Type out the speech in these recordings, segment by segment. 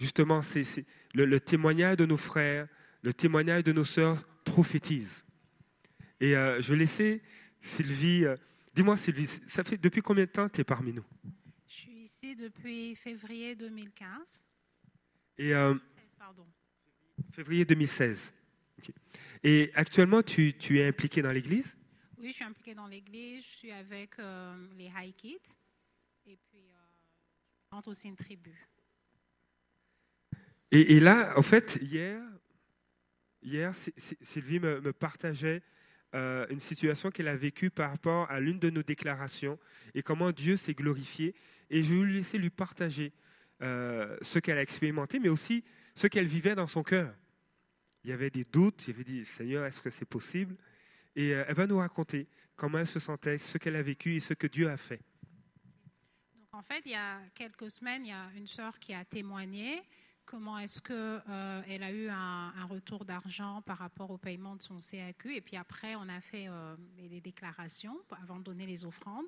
justement, c'est le, le, témoignage de nos frères, le témoignage de nos sœurs prophétise. Et euh, je vais laisser Sylvie. Euh, dis-moi, Sylvie, ça fait depuis combien de temps tu es parmi nous? Je suis ici depuis février 2015. Et, euh, Février 2016. Et actuellement, tu, tu, es impliqué dans l'Église? Oui, je suis impliqué dans l'Église. Je suis avec les High Kids. Et puis, je rentre aussi une tribu. Et, là, en fait, hier, Sylvie me, me partageait euh, une situation qu'elle a vécue par rapport à l'une de nos déclarations et comment Dieu s'est glorifié. Et je vais lui laisser lui partager euh, ce qu'elle a expérimenté, mais aussi ce qu'elle vivait dans son cœur. Il y avait des doutes, il y avait dit, Seigneur, est-ce que c'est possible? Et euh, elle va nous raconter comment elle se sentait, ce qu'elle a vécu et ce que Dieu a fait. en fait, il y a quelques semaines, il y a une sœur qui a témoigné comment est-ce qu'elle euh, a eu un, retour d'argent par rapport au paiement de son CAQ. Et puis après, on a fait euh, les déclarations avant de donner les offrandes.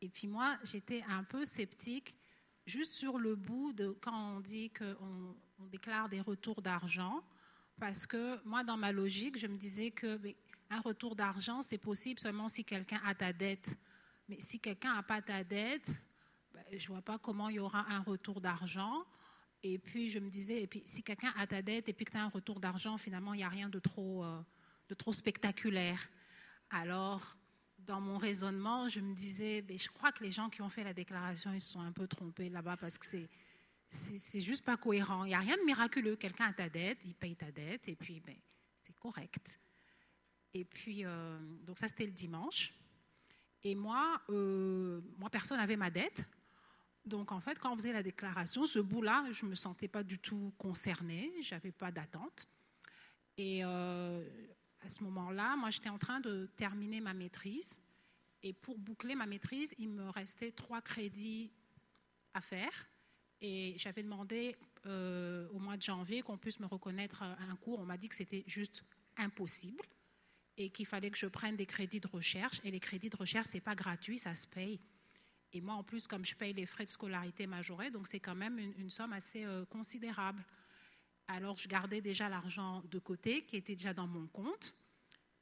Et puis moi, j'étais un peu sceptique juste sur le bout de quand on dit qu'on on déclare des retours d'argent. Parce que moi, dans ma logique, je me disais que un retour d'argent, c'est possible seulement si quelqu'un a ta dette. Mais si quelqu'un n'a pas ta dette, ben, je ne vois pas comment il y aura un retour d'argent. Et puis, je me disais, et puis, si quelqu'un a ta dette et puis que tu as un retour d'argent, finalement, il n'y a rien de trop, euh, de trop spectaculaire. Alors, dans mon raisonnement, je me disais, ben, je crois que les gens qui ont fait la déclaration, ils se sont un peu trompés là-bas parce que c'est, c'est, juste pas cohérent. Il n'y a rien de miraculeux. Quelqu'un a ta dette, il paye ta dette, et puis ben, c'est correct. Et puis, euh, donc ça, c'était le dimanche. Et moi, euh, moi personne n'avait ma dette. Donc, en fait, quand on faisait la déclaration, ce bout-là, je ne me sentais pas du tout concernée, je n'avais pas d'attente. Et euh, à ce moment-là, moi, j'étais en train de terminer ma maîtrise. Et pour boucler ma maîtrise, il me restait trois crédits à faire. Et j'avais demandé euh, au mois de janvier qu'on puisse me reconnaître un cours. On m'a dit que c'était juste impossible et qu'il fallait que je prenne des crédits de recherche. Et les crédits de recherche, ce n'est pas gratuit, ça se paye. Et moi, en plus, comme je paye les frais de scolarité majorés, donc c'est quand même une, somme assez euh, considérable. Alors, je gardais déjà l'argent de côté, qui était déjà dans mon compte.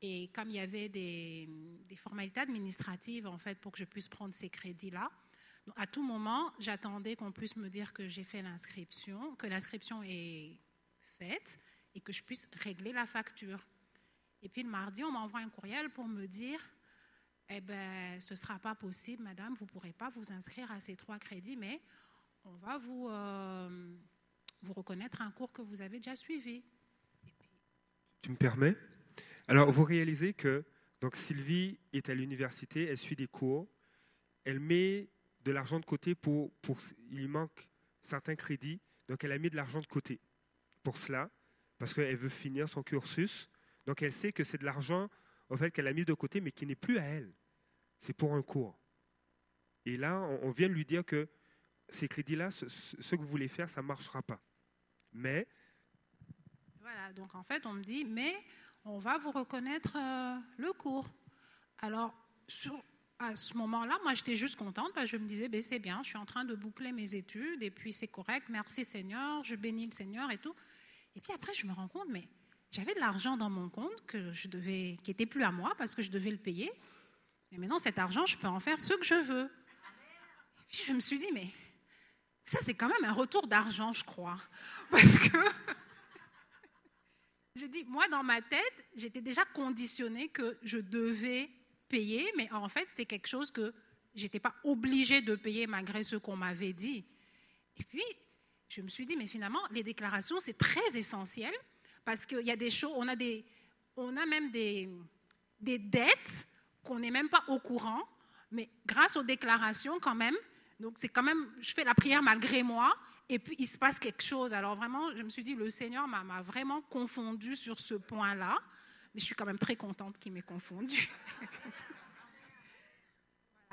Et comme il y avait des, formalités administratives, en fait, pour que je puisse prendre ces crédits-là, à tout moment, j'attendais qu'on puisse me dire que j'ai fait l'inscription, que l'inscription est faite et que je puisse régler la facture. Et puis le mardi, on m'envoie un courriel pour me dire eh bien, ce ne sera pas possible, madame, vous ne pourrez pas vous inscrire à ces trois crédits, mais on va vous, euh, vous reconnaître un cours que vous avez déjà suivi. Tu me permets? Alors, vous réalisez que donc Sylvie est à l'université, elle suit des cours, elle met de l'argent de côté pour, pour... Il manque certains crédits, donc elle a mis de l'argent de côté pour cela, parce qu'elle veut finir son cursus. Donc elle sait que c'est de l'argent en fait, qu'elle a mis de côté, mais qui n'est plus à elle. C'est pour un cours. Et là, on, vient de lui dire que ces crédits-là, ce, que vous voulez faire, ça ne marchera pas. Mais. Voilà, donc en fait, on me dit, mais on va vous reconnaître euh, le cours. Alors, à ce moment-là, moi, j'étais juste contente parce que je me disais, ben, c'est bien, je suis en train de boucler mes études et puis c'est correct, merci Seigneur, je bénis le Seigneur et tout. Et puis après, je me rends compte, mais j'avais de l'argent dans mon compte que je devais, qui n'était plus à moi parce que je devais le payer. Et maintenant, cet argent, je peux en faire ce que je veux. puis je me suis dit, mais ça, c'est quand même un retour d'argent, je crois. Parce que j'ai dit, moi, dans ma tête, j'étais déjà conditionnée que je devais payer, mais en fait, c'était quelque chose que j'étais pas obligée de payer malgré ce qu'on m'avait dit. Et puis, je me suis dit, mais finalement, les déclarations, c'est très essentiel parce qu'il y a des choses, on a, des, on a même des, des dettes qu'on n'est même pas au courant, mais grâce aux déclarations quand même, donc c'est quand même, je fais la prière malgré moi, et puis il se passe quelque chose. Alors vraiment, je me suis dit, le Seigneur m'a vraiment confondu sur ce point-là, mais je suis quand même très contente qu'il m'ait confondu.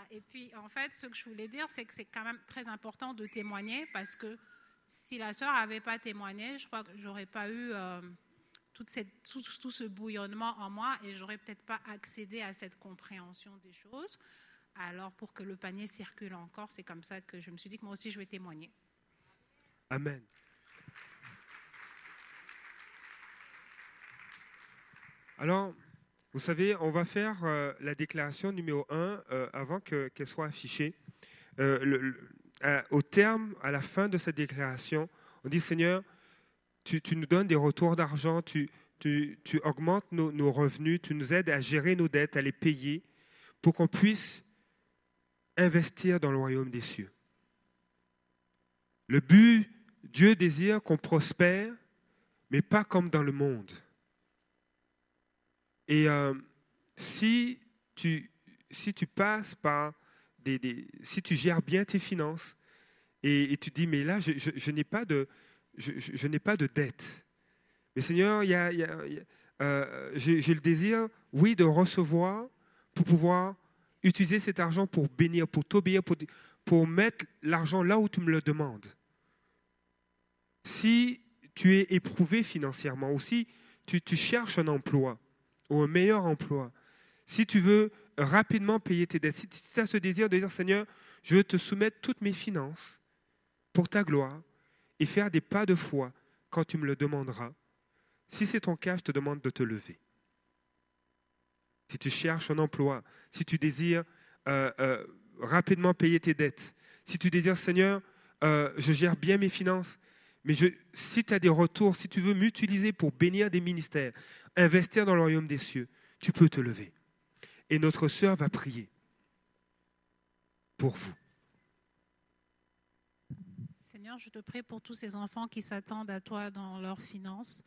Et puis en fait, ce que je voulais dire, c'est que c'est quand même très important de témoigner parce que si la sœur n'avait pas témoigné, je crois que j'aurais pas eu euh, tout, ce bouillonnement en moi et j'aurais peut-être pas accédé à cette compréhension des choses. Alors pour que le panier circule encore, c'est comme ça que je me suis dit que moi aussi je vais témoigner. Amen. Alors, vous savez, on va faire euh, la déclaration numéro 1 euh, avant qu'elle soit affichée. Euh, au terme, à la fin de cette déclaration, on dit Seigneur, tu, nous donnes des retours d'argent, tu, augmentes nos, revenus, tu nous aides à gérer nos dettes, à les payer, pour qu'on puisse investir dans le royaume des cieux. Le but, Dieu désire qu'on prospère, mais pas comme dans le monde. Et euh, si tu passes par Si tu gères bien tes finances et, tu dis, mais là, je, n'ai pas de, je, n'ai pas de dette. Mais Seigneur, y a- euh, j'ai le désir, oui, de recevoir pour pouvoir utiliser cet argent pour bénir, pour t'obéir, pour, pour mettre l'argent là où tu me le demandes. Si tu es éprouvé financièrement ou si tu, tu cherches un emploi ou un meilleur emploi, si tu veux rapidement payer tes dettes, si tu as ce désir de dire Seigneur, je veux te soumettre toutes mes finances pour ta gloire et faire des pas de foi quand tu me le demanderas, si c'est ton cas, je te demande de te lever. Si tu cherches un emploi, si tu désires euh, euh, rapidement payer tes dettes, si tu désires Seigneur, euh, je gère bien mes finances, mais je, si tu as des retours, si tu veux m'utiliser pour bénir des ministères, investir dans le royaume des cieux, tu peux te lever. Et notre sœur va prier pour vous. Seigneur, je te prie pour tous ces enfants qui s'attendent à toi dans leurs finances.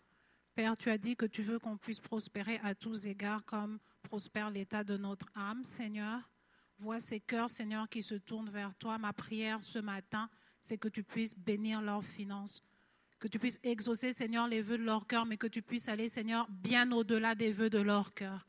Père, tu as dit que tu veux qu'on puisse prospérer à tous égards comme prospère l'état de notre âme, Seigneur. Vois ces cœurs, Seigneur, qui se tournent vers toi. Ma prière ce matin, c'est que tu puisses bénir leurs finances, que tu puisses exaucer, Seigneur, les vœux de leur cœur, mais que tu puisses aller, Seigneur, bien au-delà des vœux de leur cœur.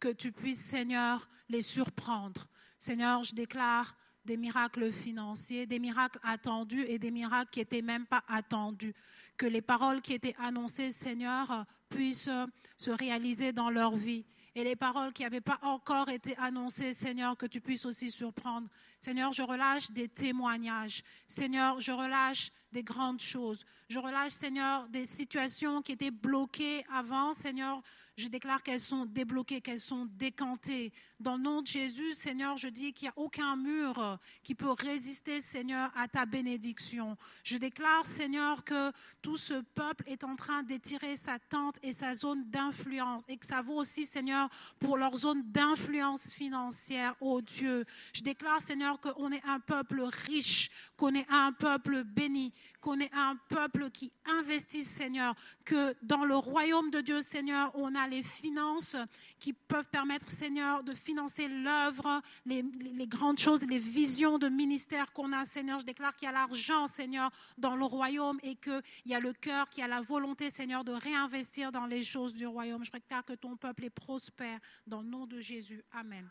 Que tu puisses, Seigneur, les surprendre. Seigneur, je déclare des miracles financiers, des miracles attendus et des miracles qui n'étaient même pas attendus. Que les paroles qui étaient annoncées, Seigneur, puissent se réaliser dans leur vie. Et les paroles qui n'avaient pas encore été annoncées, Seigneur, que tu puisses aussi surprendre. Seigneur, je relâche des témoignages. Seigneur, je relâche des grandes choses. Je relâche, Seigneur, des situations qui étaient bloquées avant. Seigneur, je déclare qu'elles sont débloquées, qu'elles sont décantées. Dans le nom de Jésus, Seigneur, je dis qu'il n'y a aucun mur qui peut résister, Seigneur, à ta bénédiction. Je déclare, Seigneur, que tout ce peuple est en train d'étirer sa tente et sa zone d'influence et que ça vaut aussi, Seigneur, pour leur zone d'influence financière, oh Dieu. Je déclare, Seigneur, qu'on est un peuple riche, qu'on est un peuple béni, qu'on est un peuple qui investit, Seigneur, que dans le royaume de Dieu, Seigneur, on a les finances qui peuvent permettre, Seigneur, de financer l'œuvre, les, grandes choses, les visions de ministère qu'on a, Seigneur. Je déclare qu'il y a l'argent, Seigneur, dans le royaume et qu'il y a le cœur qui a la volonté, Seigneur, de réinvestir dans les choses du royaume. Je déclare que ton peuple est prospère dans le nom de Jésus. Amen.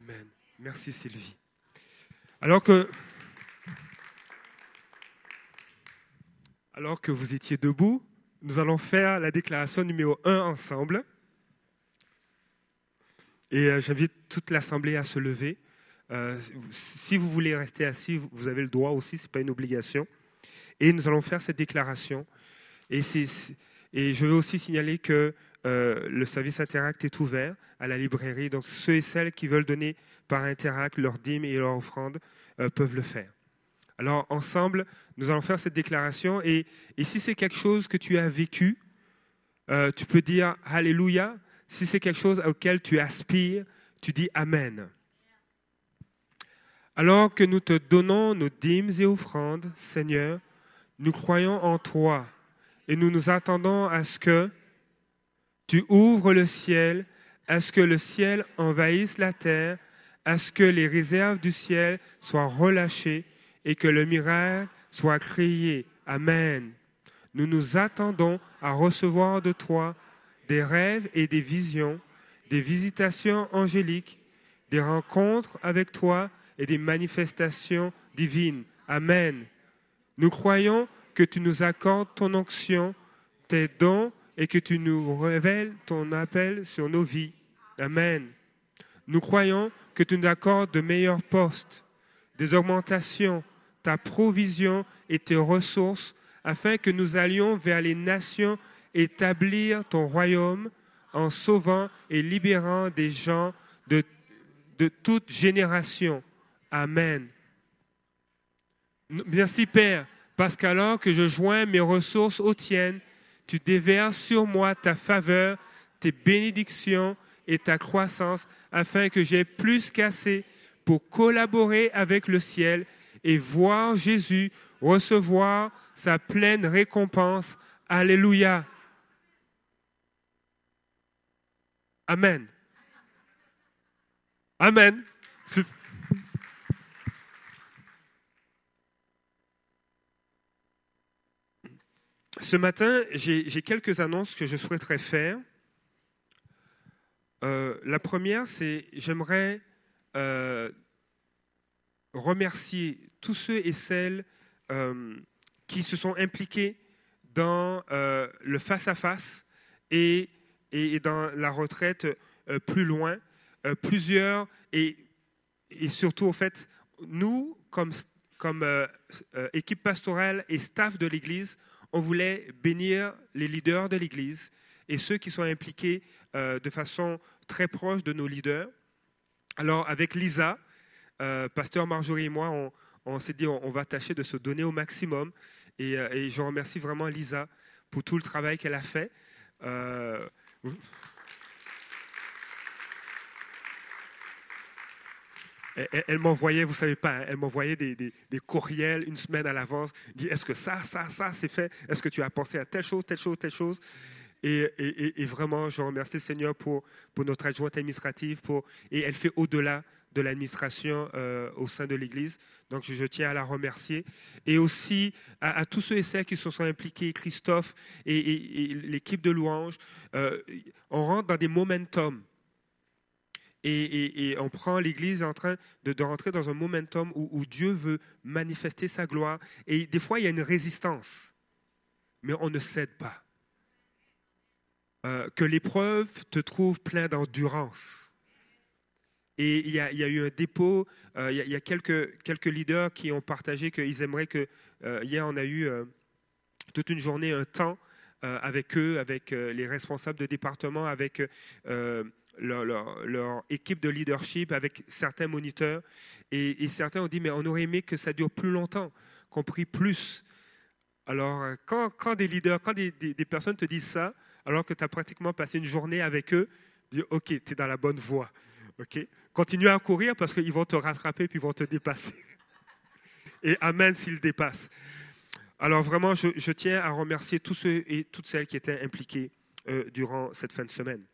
Amen. Merci Sylvie. Alors que, alors que vous étiez debout, nous allons faire la déclaration numéro 1 ensemble. Et euh, j'invite toute l'Assemblée à se lever. Euh, si vous voulez rester assis, vous avez le droit aussi, ce n'est pas une obligation. Et nous allons faire cette déclaration. Et, je veux aussi signaler que euh, le service Interact est ouvert à la librairie. Donc ceux et celles qui veulent donner par Interact leur dîme et leur offrande peuvent le faire. Alors ensemble, nous allons faire cette déclaration. Et, si c'est quelque chose que tu as vécu, euh, tu peux dire Alléluia. Si c'est quelque chose auquel tu aspires, tu dis Amen. Alors que nous te donnons nos dîmes et offrandes, Seigneur, nous croyons en toi et nous nous attendons à ce que tu ouvres le ciel, à ce que le ciel envahisse la terre, à ce que les réserves du ciel soient relâchées et que le miracle soit créé. Amen. Nous nous attendons à recevoir de toi des rêves et des visions, des visitations angéliques, des rencontres avec toi et des manifestations divines. Amen. Nous croyons que tu nous accordes ton onction, tes dons et que tu nous révèles ton appel sur nos vies. Amen. Nous croyons que tu nous accordes de meilleurs postes, des augmentations, ta provision et tes ressources, afin que nous allions vers les nations établir ton royaume en sauvant et libérant des gens de, de toute génération. Amen. Merci Père, parce qu'alors que je joins mes ressources aux tiennes, tu déverses sur moi ta faveur, tes bénédictions et ta croissance, afin que j'ai plus qu'assez pour collaborer avec le ciel et voir Jésus recevoir sa pleine récompense. Alléluia. Amen. Amen. Ce matin, j'ai quelques annonces que je souhaiterais faire. Euh, la première, c'est j'aimerais euh, remercier tous ceux et celles euh, qui se sont impliqués dans le face-à-face et, et, dans la retraite plus loin. plusieurs, et, et, surtout, au fait, nous, comme, comme équipe pastorale et staff de l'Église, on voulait bénir les leaders de l'Église et ceux qui sont impliqués euh, de façon très proche de nos leaders. Alors avec Lisa, euh, pasteur Marjorie et moi, on, s'est dit on, va tâcher de se donner au maximum. Euh, et, je remercie vraiment Lisa pour tout le travail qu'elle a fait. elle, m'envoyait, vous savez pas, hein, elle m'envoyait des, courriels une semaine à l'avance, dit est-ce que ça, ça, ça, c'est fait? Est-ce que tu as pensé à telle chose, telle chose, telle chose? Et, vraiment, je remercie le Seigneur pour, notre adjointe administrative, et elle fait au-delà de l'administration euh, au sein de l'Église. Donc, je, tiens à la remercier. Et aussi à, tous ceux et celles qui se sont impliqués, Christophe et, l'équipe de louanges. Euh, on rentre dans des momentum et, on prend l'Église en train de, rentrer dans un momentum où, Dieu veut manifester sa gloire. Et des fois, il y a une résistance, mais on ne cède pas. Euh, que l'épreuve te trouve plein d'endurance. Et il y, a, eu un dépôt, euh, il, y a, quelques, quelques leaders qui ont partagé qu'ils aimeraient que, euh, hier on a eu toute une journée, un temps avec eux, avec les responsables de département, avec leur, équipe de leadership avec certains moniteurs. Et, certains ont dit, mais on aurait aimé que ça dure plus longtemps, qu'on prie plus. Alors, euh, quand, des leaders, quand des, personnes te disent ça, alors que tu as pratiquement passé une journée avec eux, dis, OK, tu es dans la bonne voie. OK? Continue à courir parce qu'ils vont te rattraper puis ils vont te dépasser. Et Amen s'ils dépassent. Alors vraiment, je, tiens à remercier tous ceux et toutes celles qui étaient impliqués euh, durant cette fin de semaine.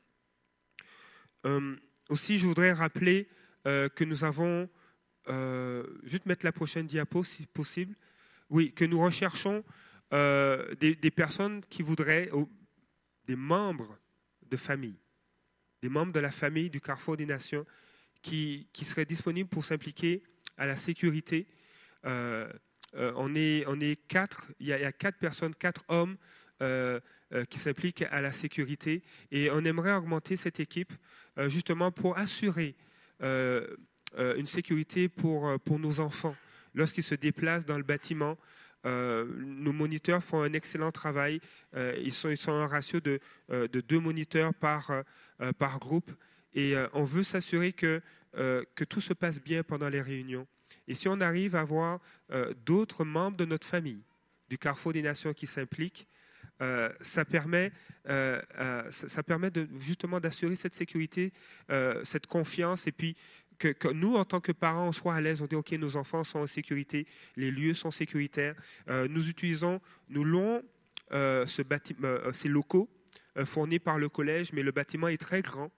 Euh, aussi, je voudrais rappeler euh, que nous avons, juste mettre la prochaine diapo si possible, oui, que nous recherchons des, personnes qui voudraient, des membres de famille, des membres de la famille du Carrefour des Nations qui, qui seraient disponibles pour s'impliquer à la sécurité. on, est, on est quatre, il y, a, quatre personnes, quatre hommes euh, qui s'impliquent à la sécurité. Et on aimerait augmenter cette équipe euh, justement pour assurer euh, une sécurité pour, pour nos enfants lorsqu'ils se déplacent dans le bâtiment. nos moniteurs font un excellent travail. ils, sont, ils sont un ratio de, de deux moniteurs par, par groupe. Et on veut s'assurer que, que tout se passe bien pendant les réunions. Et si on arrive à avoir d'autres membres de notre famille, du Carrefour des Nations qui s'impliquent, euh, ça permet, euh, euh, de, justement d'assurer cette sécurité, cette confiance, et puis que, nous, en tant que parents, on soit à l'aise, on dit, OK, nos enfants sont en sécurité, les lieux sont sécuritaires. nous utilisons, nous louons ce ces locaux fournis par le collège, mais le bâtiment est très grand.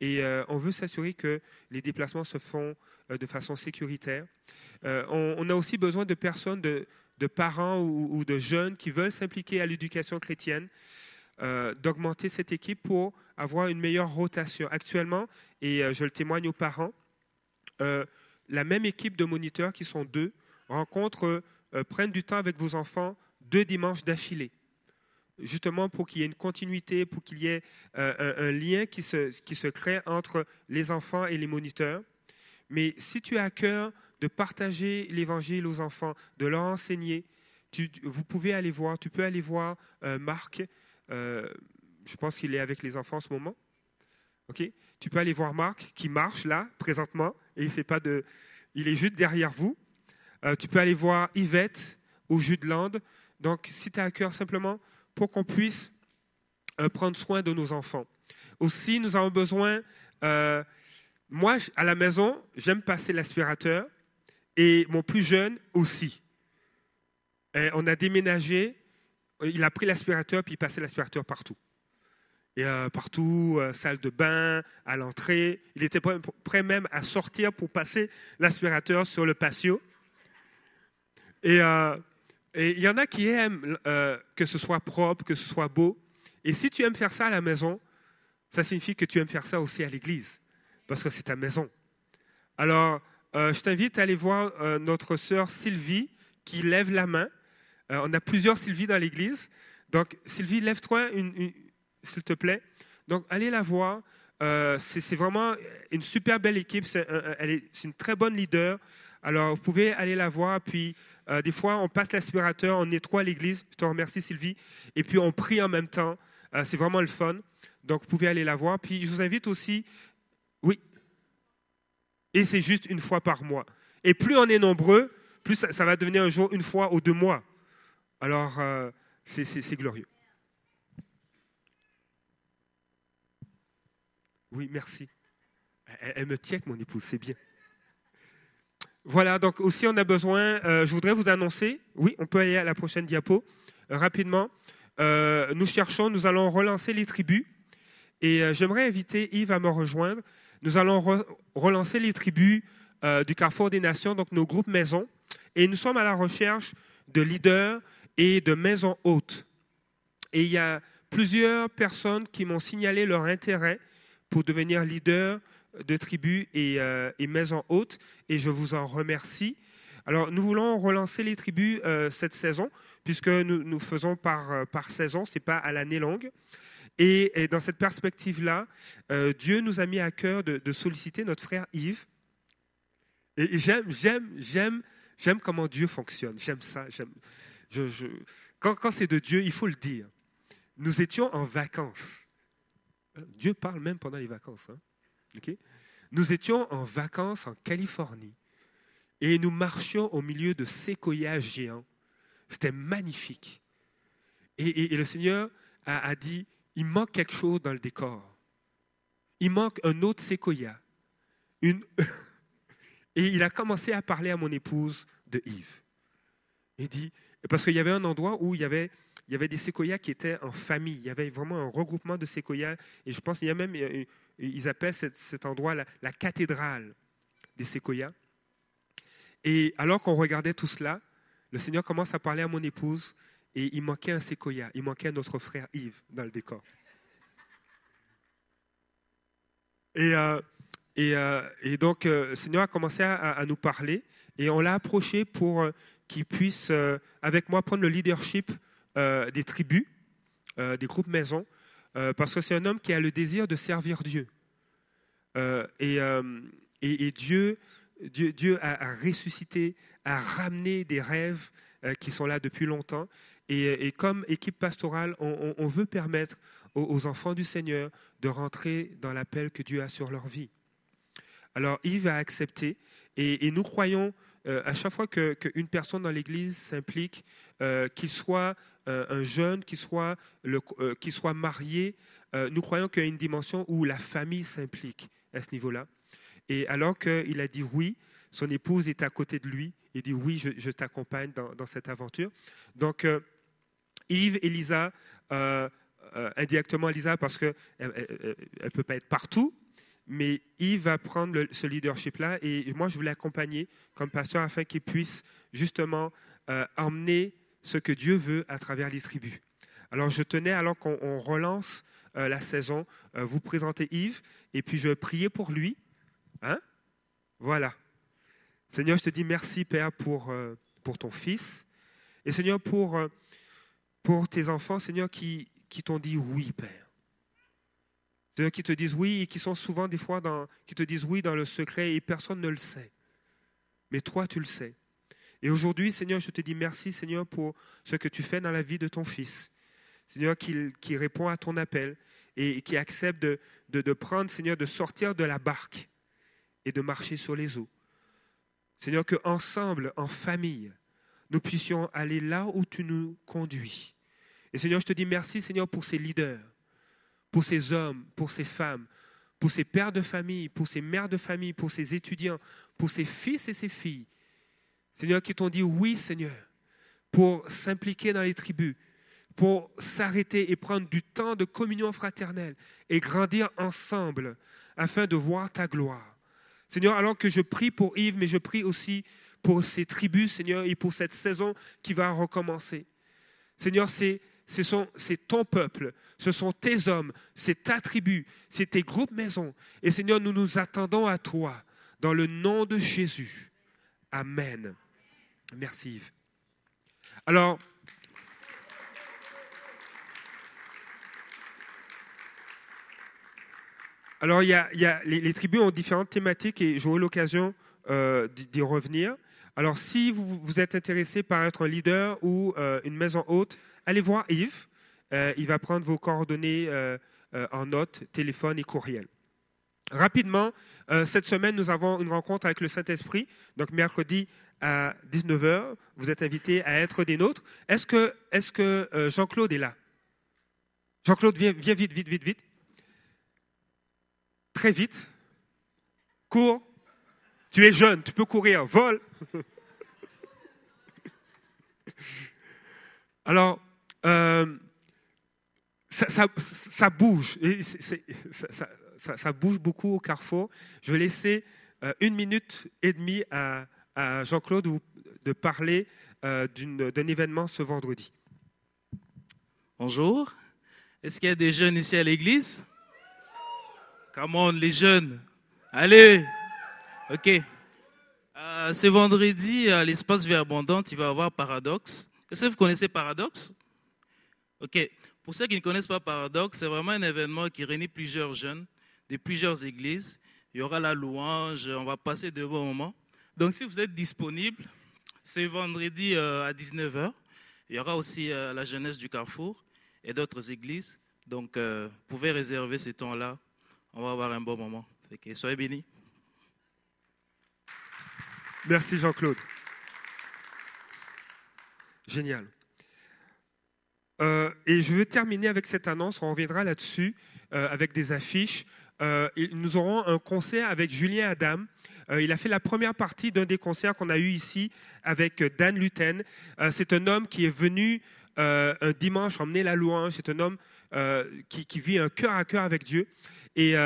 Et on veut s'assurer que les déplacements se font de façon sécuritaire. On, on, a aussi besoin de personnes de, parents ou, de jeunes qui veulent s'impliquer à l'éducation chrétienne, euh, d'augmenter cette équipe pour avoir une meilleure rotation. Actuellement, et euh, je le témoigne aux parents, euh, la même équipe de moniteurs qui sont deux rencontrent, prennent du temps avec vos enfants deux dimanches d'affilée justement pour qu'il y ait une continuité, pour qu'il y ait un, lien qui se, crée entre les enfants et les moniteurs. Mais si tu as à cœur de partager l'évangile aux enfants, de leur enseigner. vous pouvez aller voir, tu peux aller voir euh, Marc. Euh, je pense qu'il est avec les enfants en ce moment. Ok? Tu peux aller voir Marc qui marche là, présentement, et il, pas de, il est juste derrière vous. Euh, tu peux aller voir Yvette au Judeland. Donc, si tu as à cœur simplement pour qu'on puisse euh, prendre soin de nos enfants. Aussi, nous avons besoin, euh, moi, à la maison, j'aime passer l'aspirateur, et mon plus jeune aussi. on a déménagé, il a pris l'aspirateur, puis il passait l'aspirateur partout. Et partout, salle de bain, à l'entrée. Il était prêt même à sortir pour passer l'aspirateur sur le patio. Et il y en a qui aiment que ce soit propre, que ce soit beau. Et si tu aimes faire ça à la maison, ça signifie que tu aimes faire ça aussi à l'église, parce que c'est ta maison. Alors, je t'invite à aller voir notre sœur Sylvie qui lève la main. on a plusieurs Sylvie dans l'église. Donc, Sylvie, lève-toi s'il te plaît. Donc, allez la voir. Euh, c'est vraiment une super belle équipe. C'est elle est, une très bonne leader. Alors, vous pouvez aller la voir. Puis, euh, des fois, on passe l'aspirateur, on nettoie l'église. Je te remercie, Sylvie. Et puis, on prie en même temps. Euh, c'est vraiment le fun. Donc, vous pouvez aller la voir. Puis, je vous invite aussi. Oui. Et c'est juste une fois par mois. Et plus on est nombreux, plus ça, ça va devenir un jour une fois ou deux mois. Alors, c'est glorieux. Oui, merci. Elle, me tient mon épouse, c'est bien. Voilà, donc aussi on a besoin, euh, je voudrais vous annoncer, oui, on peut aller à la prochaine diapo, euh, rapidement. Euh, nous cherchons, nous allons relancer les tribus. Et j'aimerais inviter Yves à me rejoindre. Nous allons relancer les tribus du Carrefour des Nations, donc nos groupes maisons. Et nous sommes à la recherche de leaders et de maisons hautes. Et il y a plusieurs personnes qui m'ont signalé leur intérêt pour devenir leader de tribus et, euh, maisons hautes, et je vous en remercie. Alors, nous voulons relancer les tribus euh, cette saison, puisque nous, nous faisons par, euh, par saison, ce n'est pas à l'année longue. Et, dans cette perspective-là, Dieu nous a mis à cœur de, solliciter notre frère Yves. Et, j'aime, j'aime, j'aime, j'aime comment Dieu fonctionne. J'aime ça. J'aime, quand, quand c'est de Dieu, il faut le dire. Nous étions en vacances. Dieu parle même pendant les vacances. Hein. Nous étions en vacances en Californie et nous marchions au milieu de séquoias géants. C'était magnifique. Et, le Seigneur a, dit, il manque quelque chose dans le décor. Il manque un autre séquoia. Et il a commencé à parler à mon épouse de Yves. Il dit, parce qu'il y avait un endroit où il y avait il y avait des séquoias qui étaient en famille. Il y avait vraiment un regroupement de séquoias. Et je pense qu'il y a même, euh, ils appellent cet, endroit la, cathédrale des séquoias. Et alors qu'on regardait tout cela, le Seigneur commence à parler à mon épouse et il manquait un séquoia. Il manquait notre frère Yves dans le décor. Et, euh, euh, et, donc, le Seigneur a commencé à, nous parler et on l'a approché pour qu'il puisse, avec moi, prendre le leadership euh, des tribus, euh, des groupes maisons, euh, parce que c'est un homme qui a le désir de servir Dieu. Et, et, Dieu, Dieu, Dieu a, ressuscité, a ramené des rêves qui sont là depuis longtemps. Et, comme équipe pastorale, on, veut permettre aux, enfants du Seigneur de rentrer dans l'appel que Dieu a sur leur vie. Alors Yves a accepté et, nous croyons à chaque fois qu'une personne dans l'Église s'implique, qu'il soit euh, un jeune qui soit, euh, qui soit marié, euh, nous croyons qu'il y a une dimension où la famille s'implique à ce niveau-là. Et alors qu'il a dit oui, son épouse est à côté de lui et dit oui, je, t'accompagne dans, cette aventure. Donc, Yves et Lisa, indirectement Lisa parce qu'elle ne peut pas être partout, mais Yves va prendre ce leadership-là et moi, je voulais l'accompagner comme pasteur afin qu'il puisse justement emmener ce que Dieu veut à travers les tribus. Alors je tenais, alors qu'on relance euh, la saison, euh, vous présenter Yves, et puis je prier pour lui. Hein? Voilà. Seigneur, je te dis merci, Père, pour, euh, pour ton fils. Et Seigneur, pour, pour tes enfants, Seigneur, qui, qui t'ont dit oui, Père. Seigneur, qui te disent oui et qui sont souvent des fois dans, qui te disent oui dans le secret et personne ne le sait. Mais toi, tu le sais. Et aujourd'hui, Seigneur, je te dis merci, Seigneur, pour ce que tu fais dans la vie de ton Fils. Seigneur, qui, répond à ton appel et, qui accepte de, prendre, Seigneur, de sortir de la barque et de marcher sur les eaux. Seigneur, que ensemble, en famille, nous puissions aller là où tu nous conduis. Et Seigneur, je te dis merci, Seigneur, pour ces leaders, pour ces hommes, pour ces femmes, pour ces pères de famille, pour ces mères de famille, pour ces étudiants, pour ces fils et ces filles. Seigneur, qui t'ont dit oui, Seigneur, pour s'impliquer dans les tribus, pour s'arrêter et prendre du temps de communion fraternelle et grandir ensemble afin de voir ta gloire. Seigneur, alors que je prie pour Yves, mais je prie aussi pour ces tribus, Seigneur, et pour cette saison qui va recommencer. Seigneur, c'est ton peuple, ce sont tes hommes, c'est ta tribu, c'est tes groupes maisons. Et Seigneur, nous nous attendons à toi dans le nom de Jésus. Amen. Merci Yves. Alors, les, tribus ont différentes thématiques et j'aurai l'occasion euh, d'y revenir. Alors, si vous, êtes intéressé par être un leader ou euh, une maison haute, allez voir Yves. Euh, il va prendre vos coordonnées en note, téléphone et courriel. Rapidement, cette semaine, nous avons une rencontre avec le Saint-Esprit. Donc, mercredi à 19h, vous êtes invités à être des nôtres. Est-ce que, est que Jean-Claude est là? Jean-Claude, viens, vite, vite, vite, vite. Très vite. Cours. Tu es jeune, tu peux courir, vole. Alors, euh, ça, bouge. ça, bouge beaucoup au carrefour. Je vais laisser euh, une minute et demie à, Jean-Claude de parler euh, d'un événement ce vendredi. Bonjour. Est-ce qu'il y a des jeunes ici à l'église? Comment les jeunes Allez Ok. Euh, ce vendredi, à l'espace Vie Abondante, il va y avoir Paradoxe. Est-ce que vous connaissez Paradoxe Ok. Pour ceux qui ne connaissent pas Paradoxe, c'est vraiment un événement qui réunit plusieurs jeunes de plusieurs églises. Il y aura la louange, on va passer de bons moments. Donc, si vous êtes disponible, c'est vendredi euh, à 19h. Il y aura aussi euh, la jeunesse du Carrefour et d'autres églises. Donc, vous pouvez réserver ce temps-là. On va avoir un bon moment. soyez bénis. Merci Jean-Claude. Génial. Euh, et je veux terminer avec cette annonce, on reviendra là-dessus euh, avec des affiches. Euh, nous aurons un concert avec Julien Adam. il a fait la première partie d'un des concerts qu'on a eu ici avec Dan Luten. c'est un homme qui est venu un dimanche emmener la louange. C'est un homme qui, vit un cœur à cœur avec Dieu. Et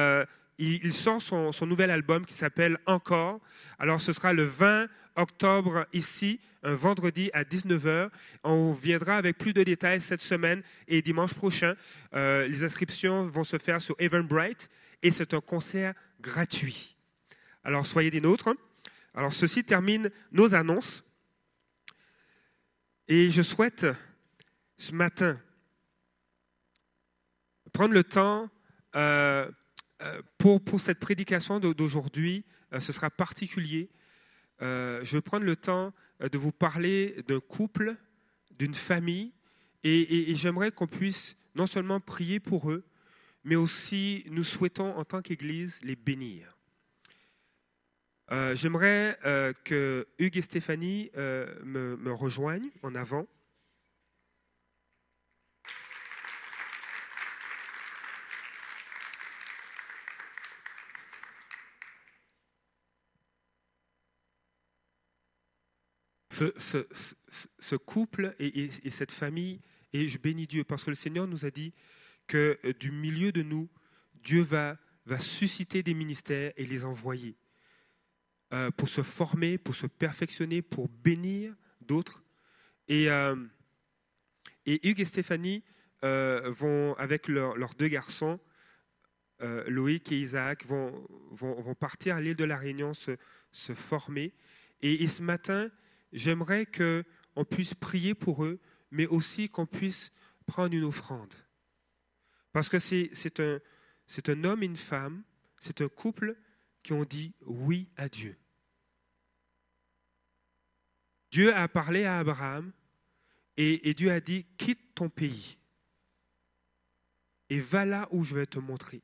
il, sort son, nouvel album qui s'appelle Encore. Alors ce sera le 20 octobre ici, un vendredi à 19h. On viendra avec plus de détails cette semaine et dimanche prochain. Euh, les inscriptions vont se faire sur Eventbrite et c'est un concert gratuit. Alors soyez des nôtres. Alors ceci termine nos annonces. Et je souhaite ce matin prendre le temps euh, euh, pour, pour, cette prédication d'aujourd'hui, euh, ce sera particulier. Je vais prendre le temps de vous parler d'un couple, d'une famille, et, j'aimerais qu'on puisse non seulement prier pour eux, mais aussi nous souhaitons en tant qu'Église les bénir. j'aimerais que Hugues et Stéphanie me, me rejoignent en avant. ce, couple et, cette famille, et je bénis Dieu parce que le Seigneur nous a dit que euh, du milieu de nous, Dieu va, va susciter des ministères et les envoyer euh, pour se former, pour se perfectionner, pour bénir d'autres. Et, euh, et, Hugues et Stéphanie vont, avec leurs deux garçons, Loïc et Isaac, vont, vont, partir à l'île de la Réunion se, se former. Et, et, ce matin, j'aimerais qu'on puisse prier pour eux, mais aussi qu'on puisse prendre une offrande. Parce que c'est un, homme et une femme, c'est un couple qui ont dit oui à Dieu. Dieu a parlé à Abraham et, Dieu a dit quitte ton pays, et va là où je vais te montrer.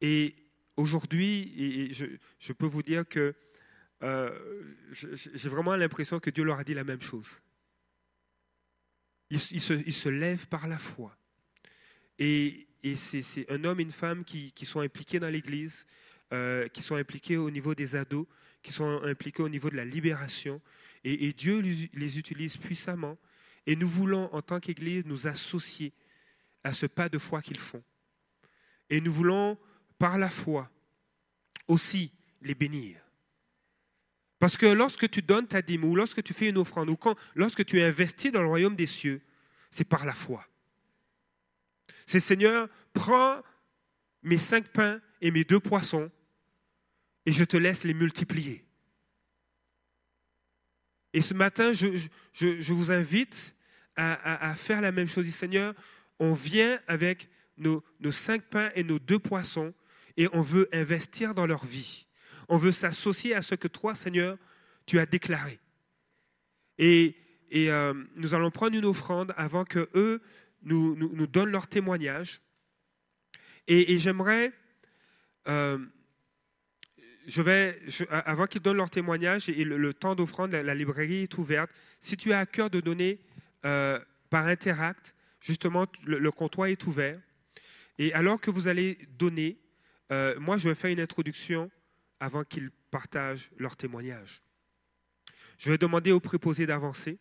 Et aujourd'hui, je, peux vous dire que euh, j'ai vraiment l'impression que Dieu leur a dit la même chose. Se, ils se, lèvent par la foi. Et, c'est un homme et une femme qui, sont impliqués dans l'Église, euh, qui sont impliqués au niveau des ados, qui sont impliqués au niveau de la libération. Et, et Dieu les utilise puissamment. Et nous voulons, en tant qu'Église, nous associer à ce pas de foi qu'ils font. Et nous voulons, par la foi, aussi les bénir. Parce que lorsque tu donnes ta dîme ou lorsque tu fais une offrande ou quand, lorsque tu investis dans le royaume des cieux, c'est par la foi. C'est Seigneur, prends mes cinq pains et mes deux poissons et je te laisse les multiplier. Et ce matin, je, vous invite à, faire la même chose. Seigneur, on vient avec nos, cinq pains et nos deux poissons et on veut investir dans leur vie. On veut s'associer à ce que toi, Seigneur, tu as déclaré. Et, et euh, nous allons prendre une offrande avant que eux nous, nous, donnent leur témoignage. Et, j'aimerais, euh, je avant qu'ils donnent leur témoignage et le, temps d'offrande, la, librairie est ouverte. Si tu as à cœur de donner euh, par Interact, justement, le, comptoir est ouvert. Et alors que vous allez donner, moi, je vais faire une introduction avant qu'ils partagent leur témoignage. Je vais demander aux préposés d'avancer.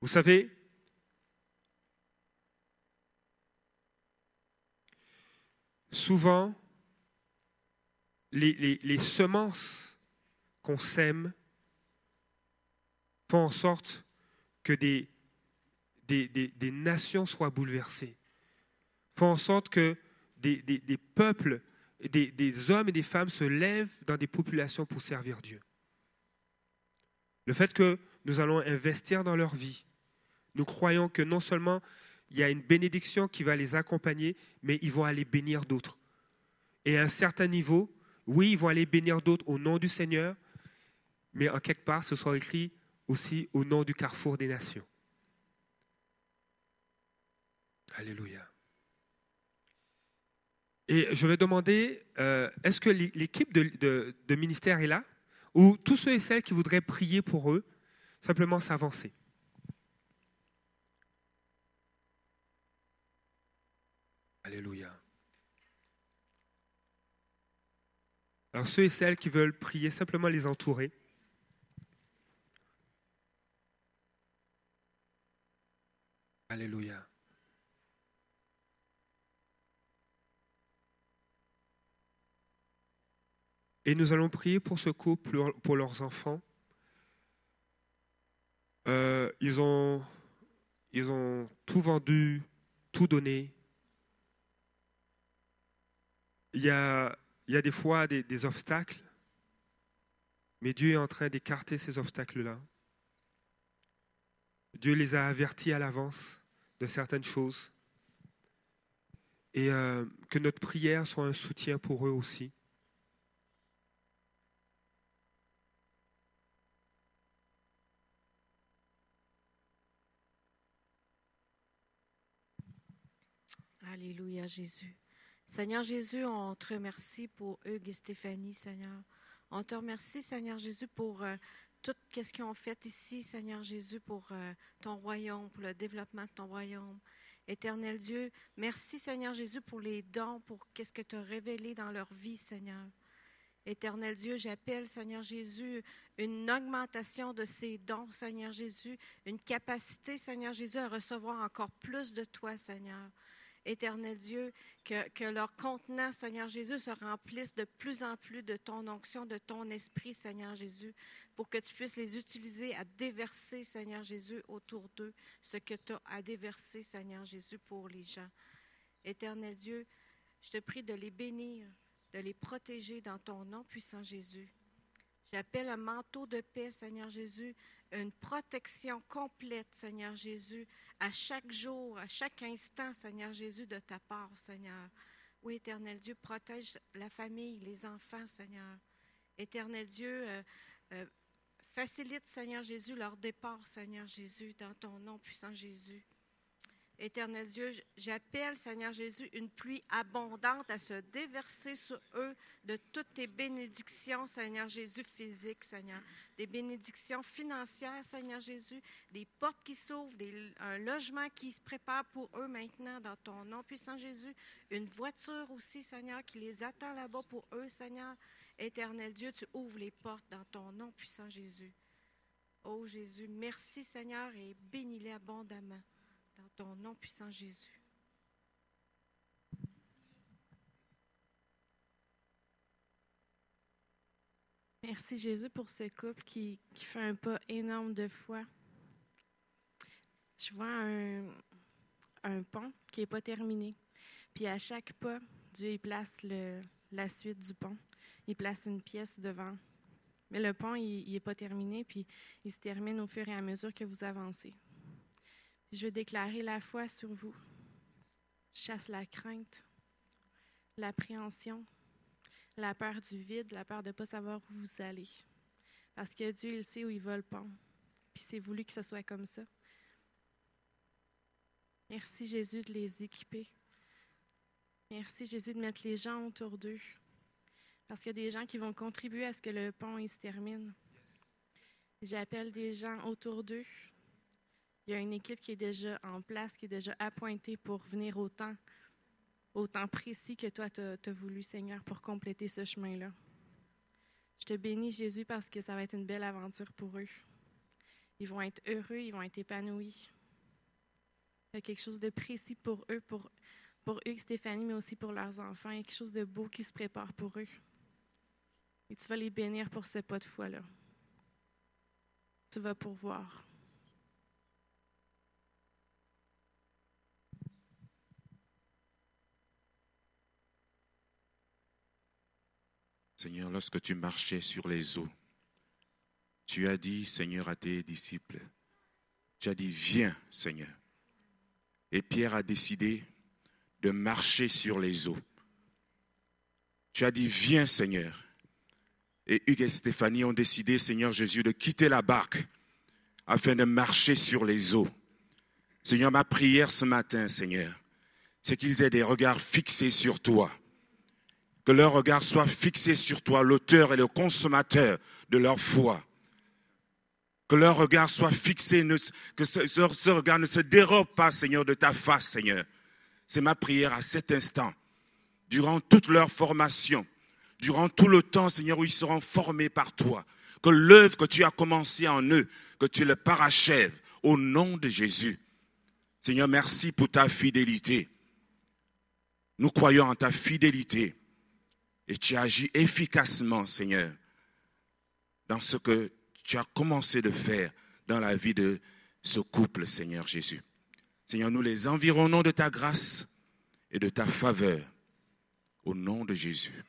Vous savez, souvent, les, semences qu'on sème font en sorte que des, des nations soient bouleversées font en sorte que des, peuples, des, des, hommes et des femmes se lèvent dans des populations pour servir Dieu. Le fait que nous allons investir dans leur vie, nous croyons que non seulement il y a une bénédiction qui va les accompagner, mais ils vont aller bénir d'autres. Et à un certain niveau, oui, ils vont aller bénir d'autres au nom du Seigneur, mais en quelque part, ce sera écrit aussi au nom du carrefour des nations. Alléluia. Et je vais demander, euh, est-ce que l'équipe de, ministère est là? Ou tous ceux et celles qui voudraient prier pour eux, simplement s'avancer? Alléluia. Alors ceux et celles qui veulent prier, simplement les entourer. Alléluia. Et nous allons prier pour ce couple, pour leurs enfants. Euh, ils, ont, ils ont tout vendu, tout donné. Il y a, des fois des, des obstacles, mais Dieu est en train d'écarter ces obstacles-là. Dieu les a avertis à l'avance de certaines choses. Et euh, que notre prière soit un soutien pour eux aussi. Alléluia, Jésus. Seigneur Jésus, on te remercie pour Hugues et Stéphanie, Seigneur. On te remercie, Seigneur Jésus, pour euh, tout ce qu'ils ont fait ici, Seigneur Jésus, pour euh, ton royaume, pour le développement de ton royaume. Éternel Dieu, merci, Seigneur Jésus, pour les dons, pour qu'est-ce que tu as révélé dans leur vie, Seigneur. Éternel Dieu, j'appelle, Seigneur Jésus, une augmentation de ces dons, Seigneur Jésus, une capacité, Seigneur Jésus, à recevoir encore plus de toi, Seigneur. Éternel Dieu, que, leur contenant, Seigneur Jésus, se remplisse de plus en plus de ton onction, de ton esprit, Seigneur Jésus, pour que tu puisses les utiliser à déverser, Seigneur Jésus, autour d'eux ce que tu as à déverser, Seigneur Jésus, pour les gens. Éternel Dieu, je te prie de les bénir, de les protéger dans ton nom, puissant Jésus. J'appelle un manteau de paix, Seigneur Jésus, une protection complète, Seigneur Jésus, à chaque jour, à chaque instant, Seigneur Jésus, de ta part, Seigneur. Oui, éternel Dieu, protège la famille, les enfants, Seigneur. Éternel Dieu, euh, euh, Facilite, Seigneur Jésus, leur départ, Seigneur Jésus, dans ton nom puissant Jésus. Éternel Dieu, j'appelle, Seigneur Jésus, une pluie abondante à se déverser sur eux de toutes tes bénédictions, Seigneur Jésus, physiques, Seigneur. Des bénédictions financières, Seigneur Jésus, des portes qui s'ouvrent, un logement qui se prépare pour eux maintenant dans ton nom, puissant Jésus. Une voiture aussi, Seigneur, qui les attend là-bas pour eux, Seigneur. Éternel Dieu, tu ouvres les portes dans ton nom, puissant Jésus. Oh Jésus, merci Seigneur et bénis-les abondamment dans ton nom puissant Jésus. Merci Jésus pour ce couple qui, fait un pas énorme de foi. Je vois un, pont qui n'est pas terminé. Puis à chaque pas, Dieu y place la suite du pont. Il place une pièce devant. Mais le pont, il n'est pas terminé, puis il se termine au fur et à mesure que vous avancez. Je veux déclarer la foi sur vous. Je chasse la crainte, l'appréhension, la peur du vide, la peur de ne pas savoir où vous allez. Parce que Dieu, il sait où il va le pont. Puis c'est voulu que ce soit comme ça. Merci Jésus de les équiper. Merci Jésus de mettre les gens autour d'eux. Parce qu'il y a des gens qui vont contribuer à ce que le pont il se termine. J'appelle des gens autour d'eux il y a une équipe qui est déjà en place, qui est déjà appointée pour venir au temps, précis que toi, tu as, voulu, Seigneur, pour compléter ce chemin-là. Je te bénis, Jésus, parce que ça va être une belle aventure pour eux. Ils vont être heureux, ils vont être épanouis. Il y a quelque chose de précis pour eux, pour, pour eux, Stéphanie, mais aussi pour leurs enfants. Il y a quelque chose de beau qui se prépare pour eux. Et tu vas les bénir pour ce pas de foi-là. Tu vas pourvoir. Seigneur, lorsque tu marchais sur les eaux, tu as dit, Seigneur, à tes disciples, tu as dit, viens, Seigneur. Et Pierre a décidé de marcher sur les eaux. Tu as dit, viens, Seigneur. Et Hugues et Stéphanie ont décidé, Seigneur Jésus, de quitter la barque afin de marcher sur les eaux. Seigneur, ma prière ce matin, Seigneur, c'est qu'ils aient des regards fixés sur toi que leur regard soit fixé sur toi, l'auteur et le consommateur de leur foi. Que leur regard soit fixé, que ce, regard ne se dérobe pas, Seigneur, de ta face, Seigneur. C'est ma prière à cet instant, durant toute leur formation, durant tout le temps, Seigneur, où ils seront formés par toi. Que l'œuvre que tu as commencée en eux, que tu le parachèves au nom de Jésus. Seigneur, merci pour ta fidélité. Nous croyons en ta fidélité. Et tu agis efficacement, Seigneur, dans ce que tu as commencé de faire dans la vie de ce couple, Seigneur Jésus. Seigneur, nous les environnons de ta grâce et de ta faveur. Au nom de Jésus.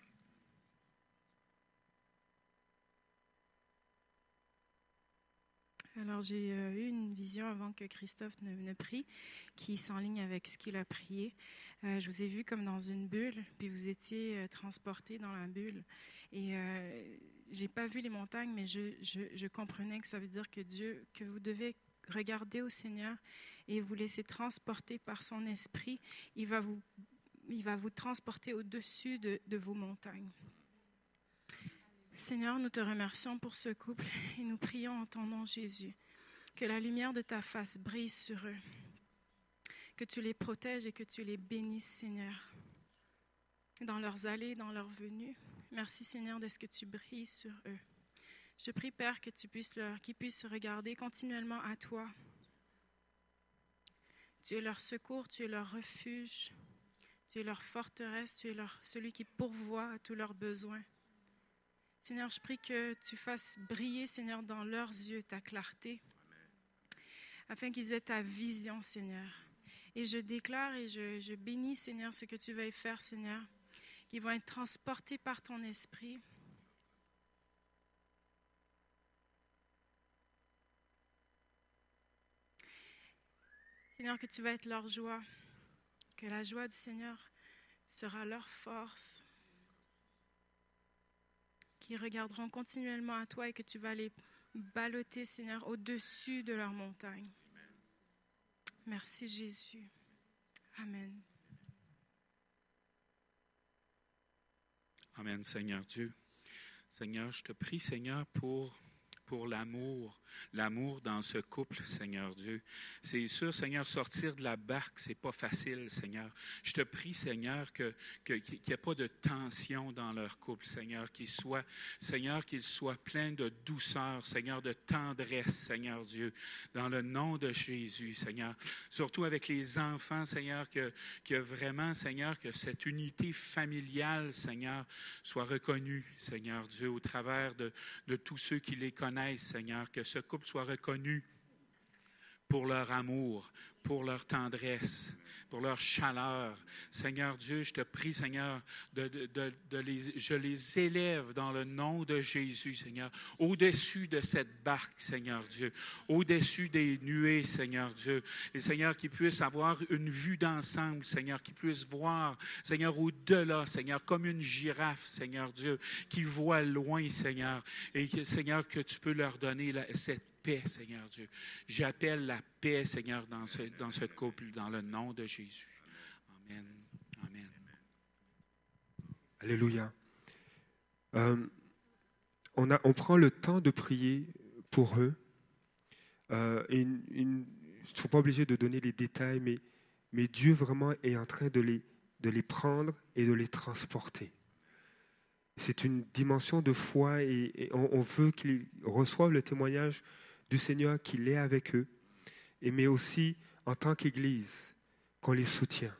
Alors j'ai euh, eu une vision avant que Christophe ne, prie, qui s'enligne avec ce qu'il a prié. Euh, je vous ai vu comme dans une bulle, puis vous étiez euh, transporté dans la bulle. Et j'ai pas vu les montagnes, mais je, comprenais que ça veut dire que Dieu, que vous devez regarder au Seigneur et vous laisser transporter par son esprit. Il va vous, transporter au-dessus de, de vos montagnes. Seigneur, nous te remercions pour ce couple et nous prions en ton nom, Jésus, que la lumière de ta face brille sur eux, que tu les protèges et que tu les bénisses, Seigneur, dans leurs allées, dans leurs venues. Merci, Seigneur, de ce que tu brilles sur eux. Je prie, Père, que tu puisses leur, qu'ils puissent regarder continuellement à toi. Tu es leur secours, tu es leur refuge, tu es leur forteresse, tu es leur, celui qui pourvoit à tous leurs besoins. Seigneur, je prie que tu fasses briller, Seigneur, dans leurs yeux ta clarté, afin qu'ils aient ta vision, Seigneur. Et je déclare et je, bénis, Seigneur, ce que tu vas faire, Seigneur, qu'ils vont être transportés par ton esprit. Seigneur, que tu vas être leur joie, que la joie du Seigneur sera leur force qui regarderont continuellement à toi et que tu vas les balloter, Seigneur, au-dessus de leurs montagnes. Merci Jésus. Amen. Amen, Seigneur Dieu. Seigneur, je te prie, Seigneur, pour pour l'amour, l'amour dans ce couple, Seigneur Dieu. C'est sûr, Seigneur, sortir de la barque, c'est pas facile, Seigneur. Je te prie, Seigneur, que, qu'il n'y ait pas de tension dans leur couple, Seigneur, qu'il soit, Seigneur, qu'il soit plein de douceur, Seigneur, de tendresse, Seigneur Dieu, dans le nom de Jésus, Seigneur. Surtout avec les enfants, Seigneur, que, que vraiment, Seigneur, que cette unité familiale, Seigneur, soit reconnue, Seigneur Dieu, au travers de, de tous ceux qui les connaissent Seigneur, que ce couple soit reconnu pour leur amour, pour leur tendresse, pour leur chaleur. Seigneur Dieu, je te prie, Seigneur, de, les, je les élève dans le nom de Jésus, Seigneur, au-dessus de cette barque, Seigneur Dieu, au-dessus des nuées, Seigneur Dieu. Et Seigneur, qu'ils puissent avoir une vue d'ensemble, Seigneur, qu'ils puissent voir, Seigneur, au-delà, Seigneur, comme une girafe, Seigneur Dieu, qui voit loin, Seigneur, et Seigneur, que tu peux leur donner cette Seigneur Dieu. J'appelle la paix, Seigneur, dans ce, dans couple, dans le nom de Jésus. Amen. Amen. Alléluia. Euh, on, a, on prend le temps de prier pour eux. Euh, ne suis pas obligé de donner les détails, mais, mais Dieu vraiment est en train de les, de les prendre et de les transporter. C'est une dimension de foi et, on, veut qu'ils reçoivent le témoignage du Seigneur qu'il est avec eux, et mais aussi en tant qu'Église, qu'on les soutient.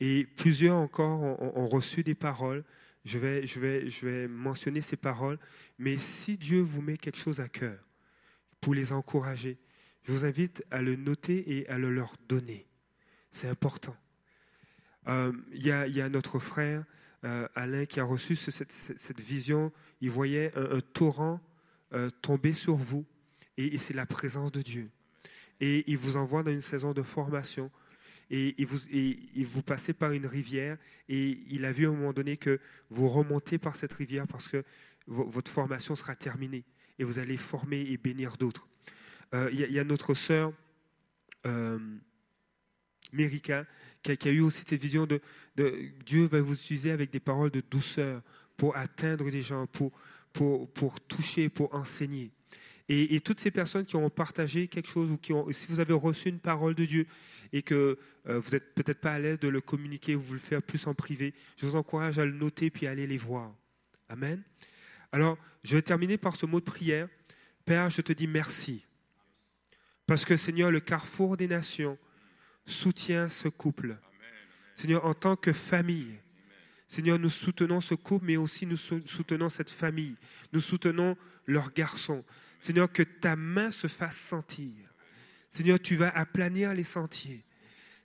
Et plusieurs encore ont, reçu des paroles. Je vais, mentionner ces paroles. Mais si Dieu vous met quelque chose à cœur pour les encourager, je vous invite à le noter et à le leur donner. C'est important. Euh, il y, a notre frère euh, Alain qui a reçu cette, cette, vision. Il voyait un, torrent euh, tomber sur vous et, c'est la présence de Dieu. Et il vous envoie dans une saison de formation. Et, vous, passez par une rivière. Et il a vu à un moment donné que vous remontez par cette rivière parce que votre formation sera terminée. Et vous allez former et bénir d'autres. Euh, il y, a notre sœur euh, Mérika qui a, eu aussi cette vision de, de, Dieu va vous utiliser avec des paroles de douceur pour atteindre des gens, pour, pour, pour toucher, pour enseigner. Et, toutes ces personnes qui ont partagé quelque chose ou qui ont, si vous avez reçu une parole de Dieu et que euh, vous n'êtes peut-être pas à l'aise de le communiquer, vous le faire plus en privé, je vous encourage à le noter puis à aller les voir. Amen. Alors, je vais terminer par ce mot de prière. Père, je te dis merci. Parce que Seigneur, le carrefour des nations soutient ce couple. Seigneur, en tant que famille, Seigneur, nous soutenons ce couple, mais aussi nous soutenons cette famille. Nous soutenons leurs garçons. Seigneur, que ta main se fasse sentir. Seigneur, tu vas aplanir les sentiers.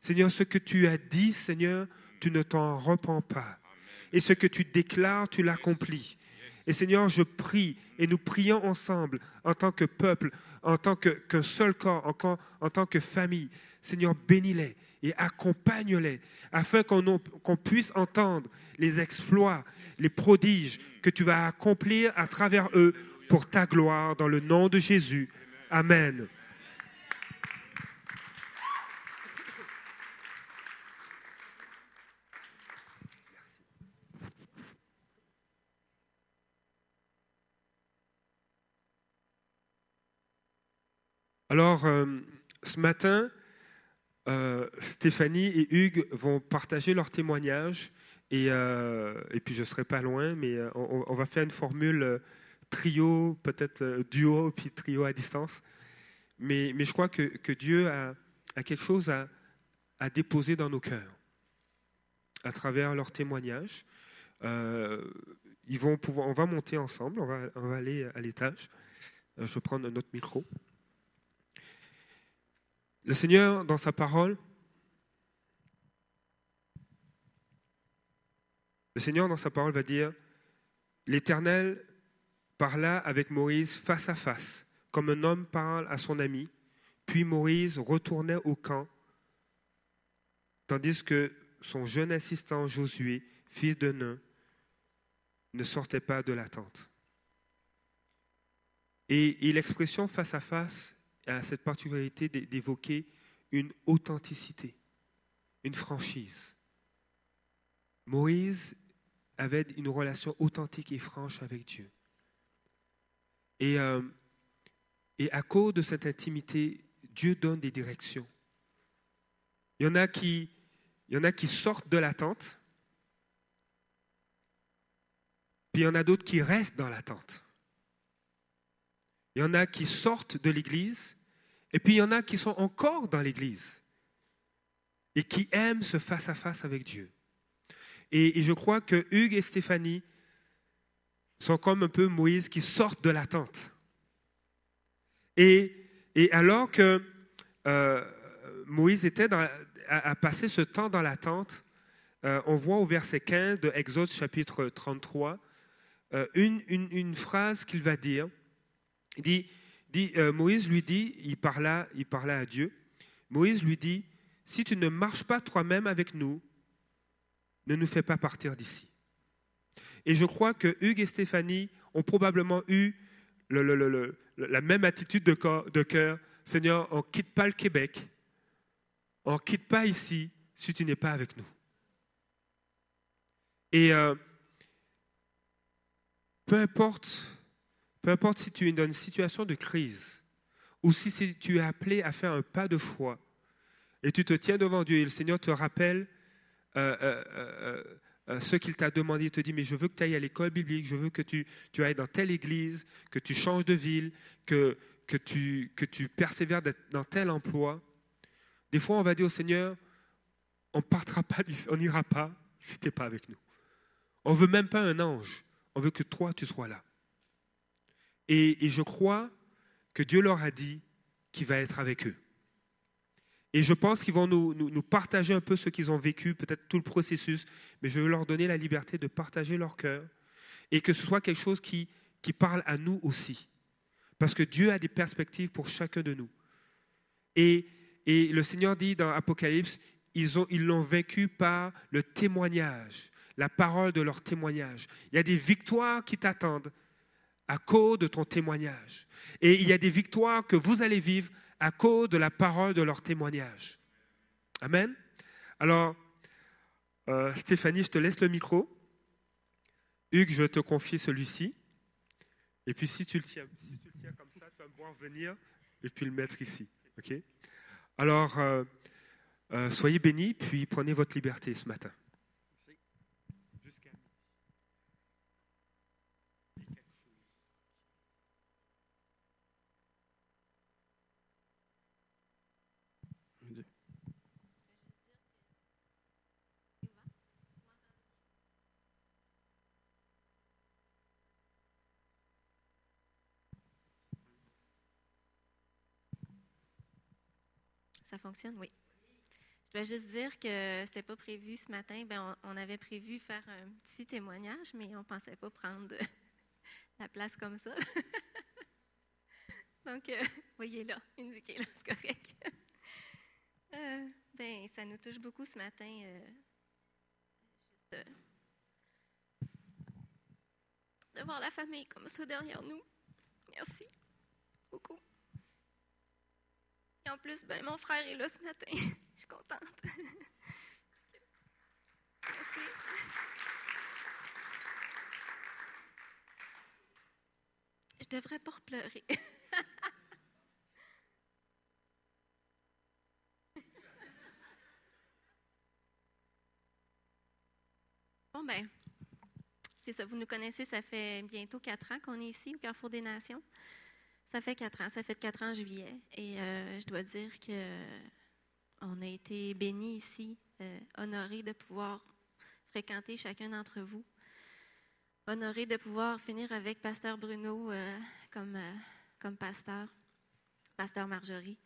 Seigneur, ce que tu as dit, Seigneur, tu ne t'en repens pas. Et ce que tu déclares, tu l'accomplis. Et Seigneur, je prie et nous prions ensemble en tant que peuple, en tant qu'un seul corps, en, en, tant que famille. Seigneur, bénis-les et accompagne-les afin qu'on puisse entendre les exploits, les prodiges que tu vas accomplir à travers eux pour ta gloire dans le nom de Jésus. Amen. Alors, euh, ce matin, euh, Stéphanie et Hugues vont partager leur témoignage et, euh, et puis je ne serai pas loin, mais on, va faire une formule trio, peut-être euh, duo, puis trio à distance. Mais, mais je crois que, Dieu a, quelque chose à, à, déposer dans nos cœurs à travers leurs témoignages. Euh, ils vont pouvoir, on va monter ensemble, on va, on va aller à l'étage. Euh, je vais prendre un autre micro. Le Seigneur, dans sa parole, le Seigneur, dans sa parole, va dire, l'Éternel parla avec Moïse face à face, comme un homme parle à son ami. Puis Moïse retournait au camp, tandis que son jeune assistant Josué, fils de Nun, ne sortait pas de la tente. Et, et l'expression face à face a cette particularité d'é- d'évoquer une authenticité, une franchise. Moïse avait une relation authentique et franche avec Dieu. Et, euh, et à cause de cette intimité, Dieu donne des directions. Il y en a qui, il y en a qui sortent de l'attente, puis il y en a d'autres qui restent dans l'attente. Il y en a qui sortent de l'Église, et puis il y en a qui sont encore dans l'Église et qui aiment ce face-à-face avec Dieu. Et, et je crois que Hugues et Stéphanie sont comme un peu Moïse qui sortent de l'attente. Et, et alors que euh, Moïse était dans, a, a passé ce temps dans l'attente, euh, on voit au verset 15 de Exode chapitre 33 euh, une, phrase qu'il va dire. Il Moïse lui dit, il parla, il parla à Dieu, Moïse lui dit, si tu ne marches pas toi-même avec nous, ne nous fais pas partir d'ici. Et je crois que Hugues et Stéphanie ont probablement eu la même attitude de cœur. Seigneur, on ne quitte pas le Québec, on ne quitte pas ici si tu n'es pas avec nous. Et euh, peu importe, peu importe si tu es dans une situation de crise ou si tu es appelé à faire un pas de foi et tu te tiens devant Dieu et le Seigneur te rappelle euh, euh, euh, ce qu'il t'a demandé, il te dit, mais je veux que tu ailles à l'école biblique, je veux que tu, ailles dans telle église, que tu changes de ville, que, tu, que tu persévères dans tel emploi. Des fois, on va dire au Seigneur, on partira pas, on n'ira pas si tu n'es pas avec nous. On veut même pas un ange, on veut que toi, tu sois là. Et je crois que Dieu leur a dit qu'il va être avec eux. Et je pense qu'ils vont nous, nous- partager un peu ce qu'ils ont vécu, peut-être tout le processus, mais je veux leur donner la liberté de partager leur cœur et que ce soit quelque chose qui, qui parle à nous aussi. Parce que Dieu a des perspectives pour chacun de nous. Et, et le Seigneur dit dans Apocalypse, ils ont- ils l'ont vaincu par le témoignage, la parole de leur témoignage. Il y a des victoires qui t'attendent à cause de ton témoignage. Et il y a des victoires que vous allez vivre à cause de la parole de leur témoignage. Amen. Alors, euh, Stéphanie, je te laisse le micro. Hugues, je vais te confier celui-ci. Et puis, si tu le tiens, si tu le tiens comme ça, tu vas me voir venir et puis le mettre ici. Alors, euh, euh, soyez bénis, puis prenez votre liberté ce matin. Jusqu'à- Ça fonctionne, oui. Je dois juste dire que c'était pas prévu ce matin. Ben, on, avait prévu faire un petit témoignage, mais on pensait pas prendre la place comme ça. Donc, euh, voyez là, indiqué là, c'est correct. Euh, ben, ça nous touche beaucoup ce matin. euh, juste, euh, de voir la famille comme ça derrière nous. Merci beaucoup. Et en plus, ben, mon frère est là ce matin. Je suis contente. Merci. Je devrais pas pleurer. bon, ben, c'est ça. Vous nous connaissez, ça fait bientôt quatre ans qu'on est ici au Carrefour des Nations. Ça fait quatre ans. Ça fait quatre ans en juillet. Et euh, je dois dire que on a été bénis ici, euh, honorés de pouvoir fréquenter chacun d'entre vous. Honorés de pouvoir finir avec Pasteur Bruno euh, comme, euh, comme pasteur, Pasteur Marjorie.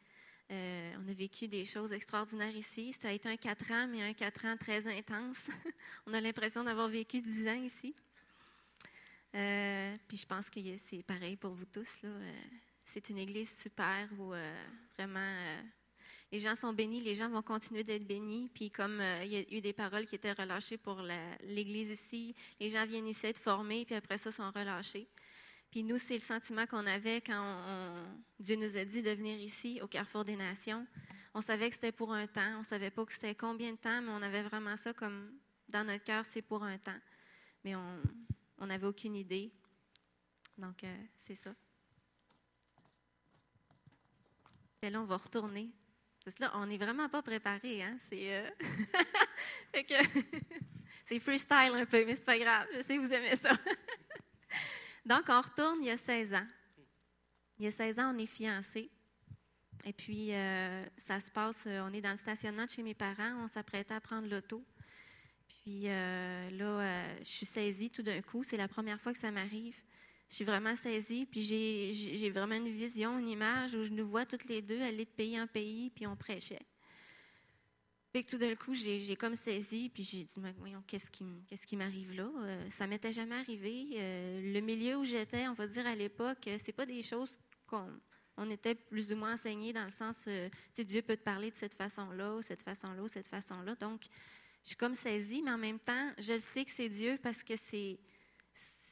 Euh, on a vécu des choses extraordinaires ici. Ça a été un quatre ans, mais un quatre ans très intense. on a l'impression d'avoir vécu dix ans ici. Euh, puis je pense que c'est pareil pour vous tous. Euh, c'est une église super où euh, vraiment les gens sont bénis, les gens vont continuer d'être bénis. Puis comme il y a eu des paroles qui étaient relâchées pour l'église ici, les gens viennent ici être formés, puis après ça sont relâchés. Puis nous, c'est le sentiment qu'on avait quand Dieu nous a dit de venir ici, au Carrefour des Nations. On savait que c'était pour un temps. On ne savait pas que c'était combien de temps, mais on avait vraiment ça comme dans notre cœur, c'est pour un temps. Mais on n'avait aucune idée. Donc, euh, c'est ça. Et là, on va retourner. Là, on n'est vraiment pas préparé. Hein? C'est euh, c'est freestyle un peu, mais c'est pas grave. Je sais que vous aimez ça. Donc, on retourne il y a 16 ans. Il y a 16 ans, on est fiancés. Et puis, euh, ça se passe, on est dans le stationnement de chez mes parents, on s'apprêtait à prendre l'auto. Puis euh, là, euh, je suis saisie tout d'un coup. C'est la première fois que ça m'arrive. Je suis vraiment saisie, puis j'ai- vraiment une vision, une image où je nous vois toutes les deux aller de pays en pays, puis on prêchait. Puis tout d'un coup, j'ai comme saisi, puis j'ai dit, Mais voyons, qu'est-ce qui, m'arrive là? Euh, ça m'était jamais arrivé. Euh, le milieu où j'étais, on va dire à l'époque, c'est pas des choses qu'on on était plus ou moins enseignés dans le sens, euh, tu sais, Dieu peut te parler de cette façon-là, ou cette façon-là, ou cette façon-là. Donc, je suis comme saisie, mais en même temps, je le sais que c'est Dieu parce que c'est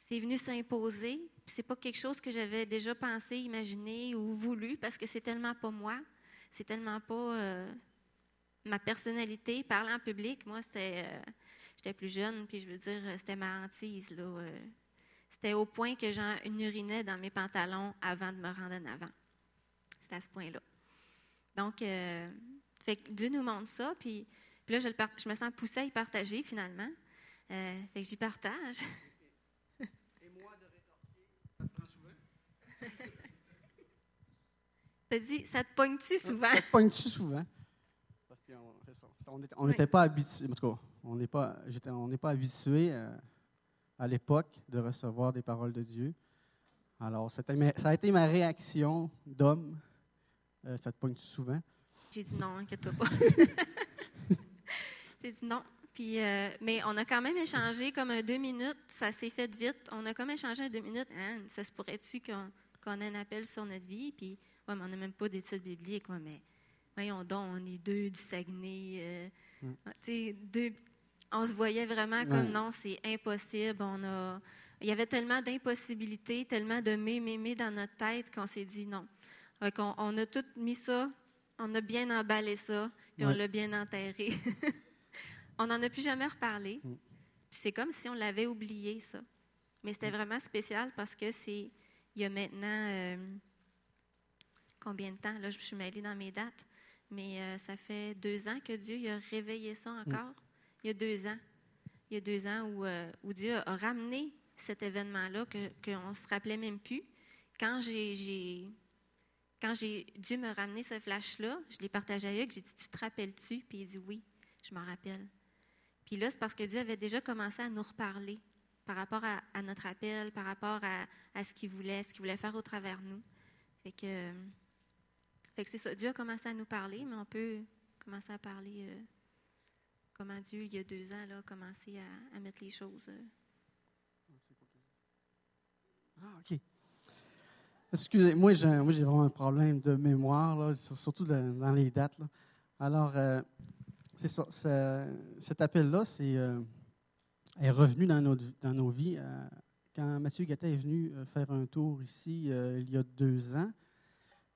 c'est venu s'imposer. C'est pas quelque chose que j'avais déjà pensé, imaginé ou voulu parce que c'est tellement pas moi. C'est tellement pas euh, ma personnalité. Parler en public, moi, c'était. euh, J'étais plus jeune, puis je veux dire, euh, c'était ma hantise. Là, c'était au point que j'en urinais dans mes pantalons avant de me rendre en avant. C'était à ce point-là. Donc, Dieu nous montre ça, puis, puis là, je, le part- je me sens poussée à y partager finalement. Euh, fait que j'y partage. T'as dit, ça te pogne-tu souvent? Ça te pogne-tu souvent? Parce qu'on ça. On n'était pas habitué, en tout cas, on n'est pas, j'étais- on n'est pas habitué euh, à l'époque de recevoir des paroles de Dieu. Alors, ça a été ma réaction d'homme. Euh, ça te pogne-tu souvent? J'ai dit non, inquiète-toi pas. J'ai dit non. Puis, euh, mais on a quand même échangé comme un deux minutes. Ça s'est fait vite. On a comme échangé un deux minutes. Hein, ça se pourrait-tu qu'on ait un appel sur notre vie? Puis, ouais, mais on n'a même pas d'études bibliques. Ouais, mais voyons donc, on est deux du Saguenay. euh, Mm. tu sais, deux. On se voyait vraiment comme non, c'est impossible. On a, il y avait tellement d'impossibilités, tellement de mais, mais, mais dans notre tête qu'on s'est dit non. On a tout mis ça, on a bien emballé ça, puis on l'a bien enterré. on n'en a plus jamais reparlé. Mm. C'est comme si on l'avait oublié, ça. Mais c'était vraiment spécial parce que c'est il y a maintenant euh, combien de temps? Là, je suis mêlée dans mes dates, mais euh, ça fait deux ans que Dieu il a réveillé ça encore. Il y a deux ans. Il y a deux ans où, euh, où Dieu a ramené cet événement-là que- qu'on ne se rappelait même plus. Quand j'ai, quand j'ai, Dieu m'a ramené ce flash-là, je l'ai partagé avec, j'ai dit, tu te rappelles-tu? Puis il dit, oui, je m'en rappelle. Puis là, c'est parce que Dieu avait déjà commencé à nous reparler par rapport à, notre appel, par rapport à, ce qu'il voulait, ce qu'il voulait faire au travers de nous. Fait que, fait que c'est ça. Dieu a commencé à nous parler, mais on peut commencer à parler euh, comment Dieu, il y a deux ans, là, a commencé à, mettre les choses. euh. Ah, OK. Excusez, moi, j'ai moi, j'ai vraiment un problème de mémoire, là, sur- surtout dans, les dates. Alors, euh, c'est ça. cet appel-là, c'est euh, est revenu dans nos, dans nos vies euh, quand Mathieu Gattet est venu euh, faire un tour ici il y a deux ans.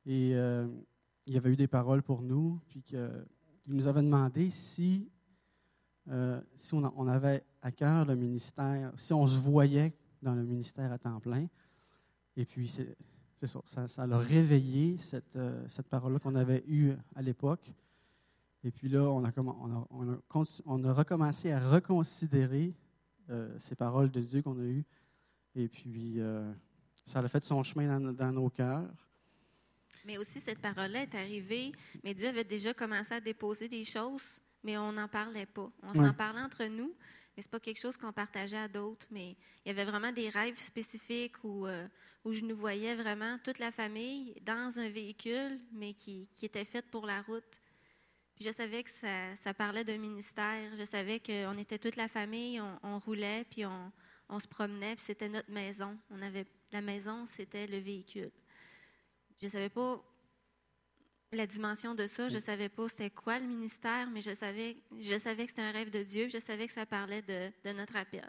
Et il y avait eu des paroles pour nous, puis que, il nous avait demandé si, si on, on avait à cœur le ministère, si on se voyait dans le ministère à temps plein. Et puis, c'est ça, ça, l'a réveillé, cette, cette parole-là qu'on avait eue à l'époque. Et puis là, on a, commen- on a, on a conti- on a recommencé à reconsidérer euh, ces paroles de Dieu qu'on a eues. Et puis, euh, ça a fait son chemin dans, nos- dans nos cœurs. Mais aussi, cette parole-là est arrivée, mais Dieu avait déjà commencé à déposer des choses, mais on n'en parlait pas. On Ouais. s'en parlait entre nous, mais ce n'est pas quelque chose qu'on partageait à d'autres. Mais il y avait vraiment des rêves spécifiques où, euh, où je nous voyais vraiment, toute la famille, dans un véhicule, mais qui, qui était fait pour la route. Je savais que ça, ça parlait d'un ministère. Je savais qu'on était toute la famille, on, on roulait, puis on, on se promenait, puis c'était notre maison. On avait, la maison, c'était le véhicule. Je ne savais pas la dimension de ça. Je ne savais pas c'était quoi le ministère, mais je savais, je savais que c'était un rêve de Dieu. Je savais que ça parlait de, de notre appel.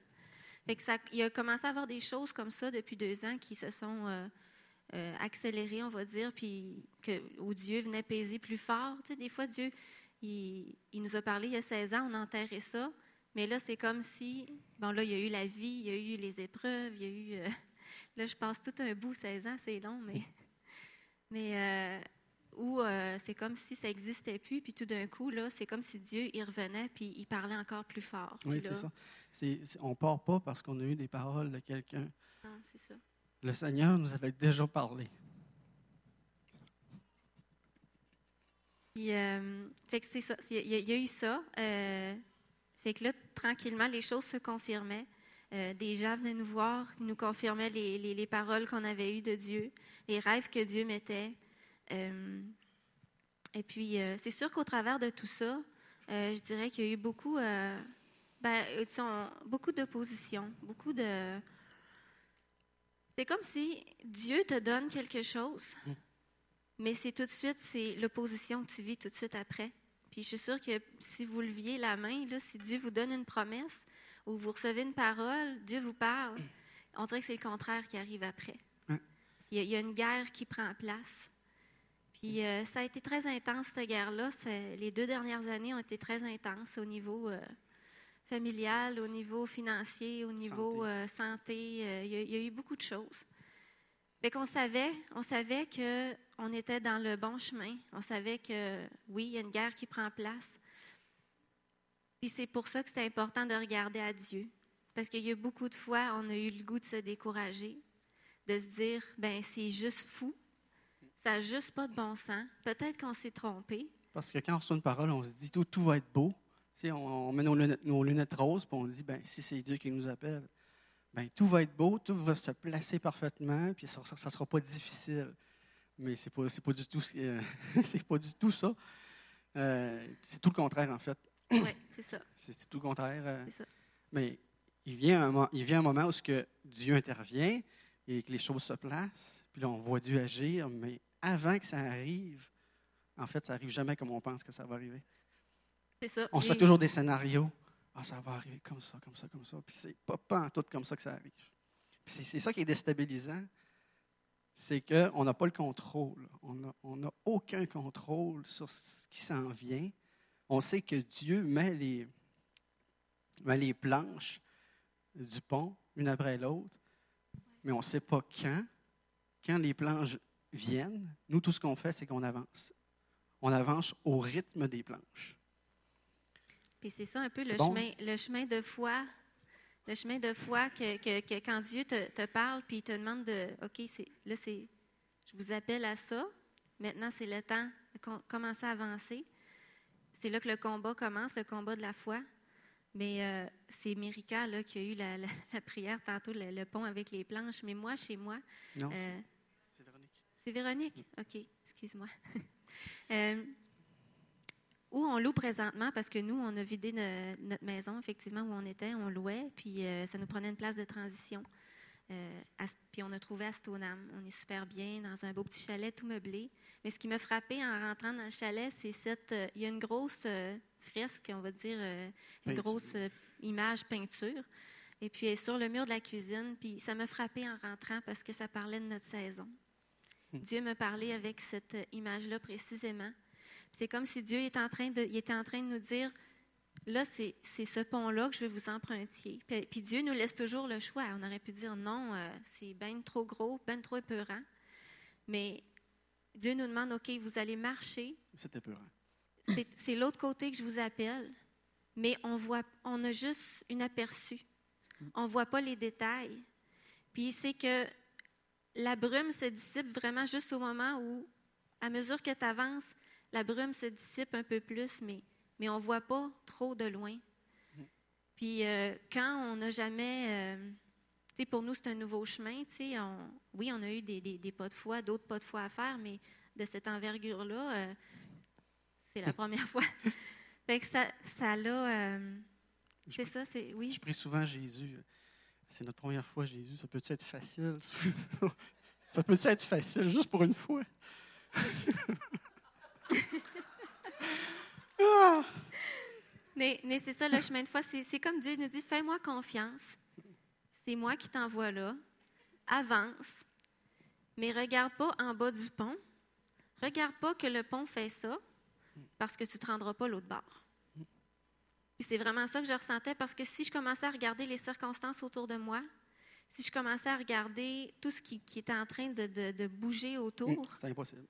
Fait que ça, il a commencé à avoir des choses comme ça depuis deux ans qui se sont euh, euh, accélérées, on va dire, puis que, où Dieu venait peser plus fort. Tu sais, des fois, Dieu, il, il nous a parlé il y a 16 ans, on enterrait ça, mais là, c'est comme si, bon, là, il y a eu la vie, il y a eu les épreuves, il y a eu, euh, là, je passe tout un bout, 16 ans, c'est long, mais, mais euh, où euh, c'est comme si ça n'existait plus, puis tout d'un coup, là, c'est comme si Dieu, il revenait, puis il parlait encore plus fort. Oui, c'est ça. On ne part pas parce qu'on a eu des paroles de quelqu'un. Non, c'est ça. Le Seigneur nous avait déjà parlé. Puis, euh, fait que c'est ça. Il y, a- eu ça. euh, fait que là, tranquillement, les choses se confirmaient. Euh, des gens venaient nous voir, nous confirmaient les, les- les paroles qu'on avait eues de Dieu, les rêves que Dieu mettait. Et puis, c'est sûr qu'au travers de tout ça, je dirais qu'il y a eu beaucoup, ben, beaucoup d'opposition, beaucoup de... C'est comme si Dieu te donne quelque chose, mais c'est tout de suite, c'est l'opposition que tu vis tout de suite après. Puis je suis sûre que si vous leviez la main, là, si Dieu vous donne une promesse ou vous recevez une parole, Dieu vous parle, on dirait que c'est le contraire qui arrive après. Il y, a, il y a une guerre qui prend place. Puis euh, ça a été très intense, cette guerre-là. Les deux dernières années ont été très intenses au niveau euh, familial, au niveau financier, au niveau Santé. euh, santé. Il, y a, il y a eu beaucoup de choses. Fait qu'on savait, on savait que on était dans le bon chemin. On savait que oui, il y a une guerre qui prend place. Puis c'est pour ça que c'est important de regarder à Dieu. Parce qu'il y a beaucoup de fois, on a eu le goût de se décourager, de se dire, ben c'est juste fou, ça n'a juste pas de bon sens. Peut-être qu'on s'est trompé. Parce que quand on reçoit une parole, on se dit tout, va être beau. On, met nos lunettes, nos lunettes roses, puis on se dit, ben, si c'est Dieu qui nous appelle, ben, tout va être beau, tout va se placer parfaitement, puis ça ne sera pas difficile. Mais ce n'est pas, c'est pas, du tout, euh, pas du tout ça. Euh, c'est tout le contraire, en fait. Oui, c'est ça. C'est tout le contraire. euh. C'est ça. Mais il vient, un, il vient un moment où ce que Dieu intervient et que les choses se placent, puis là, on voit Dieu agir, mais avant que ça arrive, en fait, ça n'arrive jamais comme on pense que ça va arriver. C'est ça. On se fait toujours des scénarios. Ah, ça va arriver comme ça, comme ça, comme ça. Puis c'est pas, pas tout comme ça que ça arrive. Puis c'est, ça qui est déstabilisant. C'est qu'on n'a pas le contrôle. On n'a aucun contrôle sur ce qui s'en vient. On sait que Dieu met les, met les planches du pont, une après l'autre, mais on ne sait pas quand. Quand les planches viennent, nous, tout ce qu'on fait, c'est qu'on avance. On avance au rythme des planches. Puis c'est ça un peu le, bon? chemin, le chemin de foi. Le chemin de foi que, que- que quand Dieu te, te parle, puis il te demande de, OK, c'est, là, c'est, je vous appelle à ça. Maintenant, c'est le temps de com- commencer à avancer. C'est là que le combat commence, le combat de la foi. Mais euh, c'est Mérica là, qui a eu la, la- la prière tantôt, le, le pont avec les planches. Mais moi, chez moi, Non, euh, c'est Véronique. c'est Véronique? OK, excuse-moi. Euh, où on loue présentement, parce que nous, on a vidé notre maison, effectivement, où on était, on louait, puis euh, ça nous prenait une place de transition. Euh, à- puis on a trouvé à Stoneham. On est super bien, dans un beau petit chalet tout meublé. Mais ce qui m'a frappé en rentrant dans le chalet, c'est cette. euh, il y a une grosse fresque, on va dire, une Peinture. grosse image peinture. Et puis elle est sur le mur de la cuisine. Puis ça m'a frappé en rentrant parce que ça parlait de notre saison. Dieu me parlait avec cette image-là précisément. C'est comme si Dieu est en train de, il était en train de nous dire, là, c'est ce pont-là que je vais vous emprunter. Puis, puis Dieu nous laisse toujours le choix. On aurait pu dire non, euh, c'est bien trop gros, bien trop épeurant. Mais Dieu nous demande, OK, vous allez marcher. C'est- C'est l'autre côté que je vous appelle. Mais on voit, on a juste une aperçu. On ne voit pas les détails. Puis c'est que la brume se dissipe vraiment juste au moment où, à mesure que tu avances, la brume se dissipe un peu plus, mais, mais on ne voit pas trop de loin. Puis euh, quand on n'a jamais... euh, tu sais, pour nous, c'est un nouveau chemin. tu sais, on- oui, on a eu des, des- des pas de foi, d'autres pas de foi à faire, mais de cette envergure-là, euh, c'est la première fois. fait que ça, ça l'a... c'est ça, c'est... Oui, Je prie souvent Jésus. C'est notre première fois, Jésus. Ça peut-tu être facile? ça peut-tu être facile juste pour une fois? Mais, c'est ça, le chemin de foi, c'est comme Dieu nous dit, fais-moi confiance. c'est moi qui t'envoie là. Avance, mais regarde pas en bas du pont. Regarde pas que le pont fait ça, parce que tu ne te rendras pas l'autre bord. C'est vraiment ça que je ressentais, parce que si je commençais à regarder les circonstances autour de moi, si je commençais à regarder tout ce qui, qui était en train de, de- de bouger autour, C'est impossible.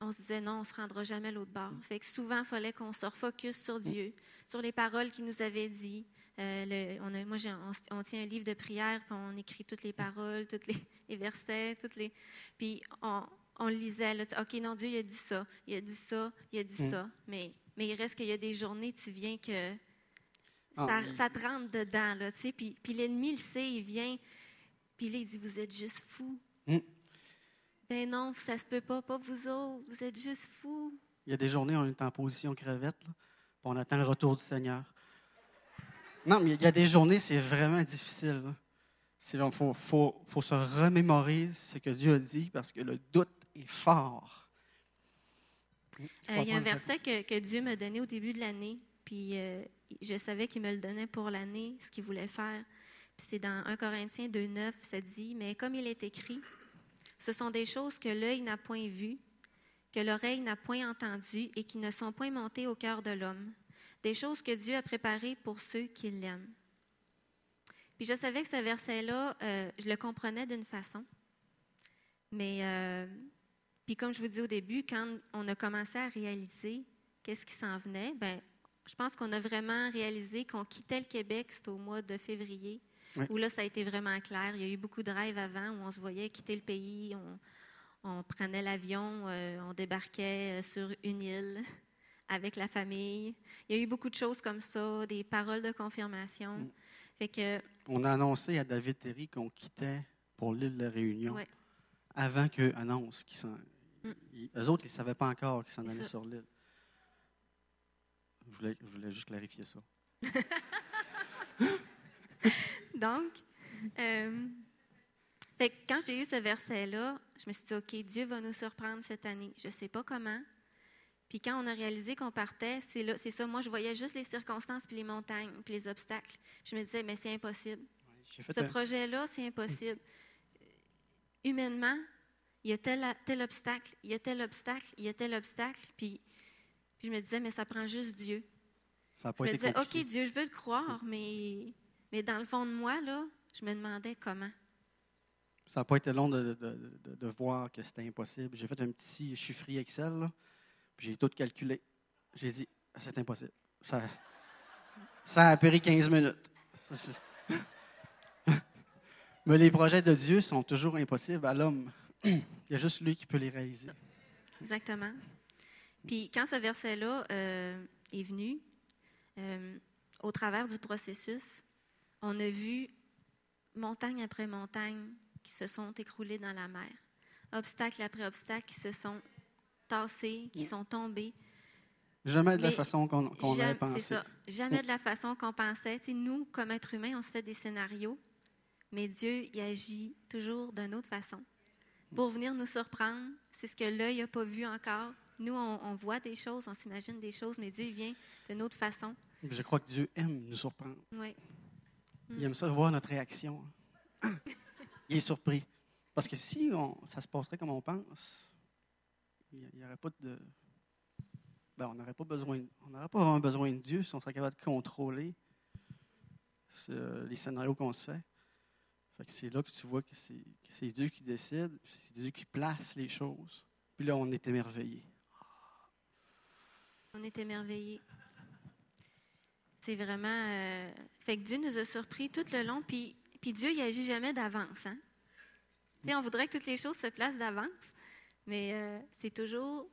On se disait non, on ne se rendra jamais l'autre bord. Fait que souvent, il fallait qu'on se refocus sur Dieu, sur les paroles qu'il nous avait dit. Euh, le- on a- moi, on, on tient un livre de prière, puis on écrit toutes les paroles, tous les, les versets, toutes les. Puis on, on lisait, là, OK, non, Dieu, il a dit ça, il a dit ça, il a dit Mm. ça. Mais, mais il reste qu'il y a des journées, tu viens que Ah, ça te rentre dedans, là, tu sais. Puis, puis l'ennemi, il sait, il vient, puis là, il dit, vous êtes juste fous. Mm. Ben non, ça se peut pas, pas vous autres, vous êtes juste fous. Il y a des journées où on est en position crevette, là, puis on attend le retour du Seigneur. Non, mais il y a des journées, c'est vraiment difficile. Il faut, faut, faut se remémorer ce que Dieu a dit parce que le doute est fort. Euh, il y a un verset que, que Dieu m'a donné au début de l'année, puis euh, je savais qu'il me le donnait pour l'année, ce qu'il voulait faire. Puis c'est dans 1 Corinthiens 2,9, ça dit Mais comme il est écrit, ce sont des choses que l'œil n'a point vues, que l'oreille n'a point entendues et qui ne sont point montées au cœur de l'homme. Des choses que Dieu a préparées pour ceux qui l'aiment. Puis je savais que ce verset-là, euh, je le comprenais d'une façon. Mais, euh, puis comme je vous dis au début, quand on a commencé à réaliser qu'est-ce qui s'en venait, ben, je pense qu'on a vraiment réalisé qu'on quittait le Québec, c'était au mois de février, Oui. où là, ça a été vraiment clair. Il y a eu beaucoup de rêves avant où on se voyait quitter le pays, on, on prenait l'avion, euh, on débarquait euh, sur une île avec la famille. Il y a eu beaucoup de choses comme ça, des paroles de confirmation. Mm. Fait que, On a annoncé à David Terry qu'on quittait pour l'île de la Réunion Ouais. avant qu'eux annoncent qu'ils s'en. Mm. eux autres, ils ne savaient pas encore qu'ils s'en allaient sur l'île. Je voulais, je voulais juste clarifier ça. Donc, euh, fait que quand j'ai eu ce verset-là, je me suis dit, OK, Dieu va nous surprendre cette année. Je ne sais pas comment. Puis quand on a réalisé qu'on partait, c'est là, c'est ça. Moi, je voyais juste les circonstances, puis les montagnes, puis les obstacles. Je me disais, mais c'est impossible. Ce un- projet-là, c'est impossible. Humainement, il y a tel, tel obstacle, il y a tel obstacle, il y a tel obstacle. Puis, puis je me disais, mais ça prend juste Dieu. ça Je me disais, compliqué. OK, Dieu, je veux te croire, mais, mais dans le fond de moi, là, je me demandais comment. Ça n'a pas été long de, de- de- de voir que c'était impossible. J'ai fait un petit chiffrier Excel, là, puis j'ai tout calculé. J'ai dit, Ah, c'est impossible. Ça, ça a pris 15 minutes. Mais les projets de Dieu sont toujours impossibles à l'homme. Il y a juste lui qui peut les réaliser. Exactement. Puis quand ce verset-là euh, est venu, euh, au travers du processus, on a vu montagne après montagne qui se sont écroulées dans la mer. Obstacle après obstacle qui se sont tassés, qui sont tombés. Jamais de la Mais façon qu'on Jamais- avait pensé. C'est ça. Jamais de la façon qu'on pensait. Nous, comme êtres humains, on se fait des scénarios, mais Dieu, il agit toujours d'une autre façon. Pour venir nous surprendre, c'est ce que l'œil n'a pas vu encore. Nous, on, on voit des choses, on s'imagine des choses, mais Dieu, il vient d'une autre façon. Je crois que Dieu aime nous surprendre. Oui. Il aime ça voir notre réaction. Il est surpris. Parce que si on- ça se passerait comme on pense, il n'y aurait pas de. ben, on n'aurait pas besoin. On n'aurait pas vraiment besoin de Dieu si on serait capable de contrôler les scénarios qu'on se fait. Fait c'est là que tu vois que c'est, Dieu qui décide, c'est Dieu qui place les choses. Puis là, on est émerveillé. On est émerveillés. C'est vraiment. euh, Fait que Dieu nous a surpris tout le long, puis, puis Dieu, il agit jamais d'avance. Hein? On voudrait que toutes les choses se placent d'avance, mais euh, c'est toujours.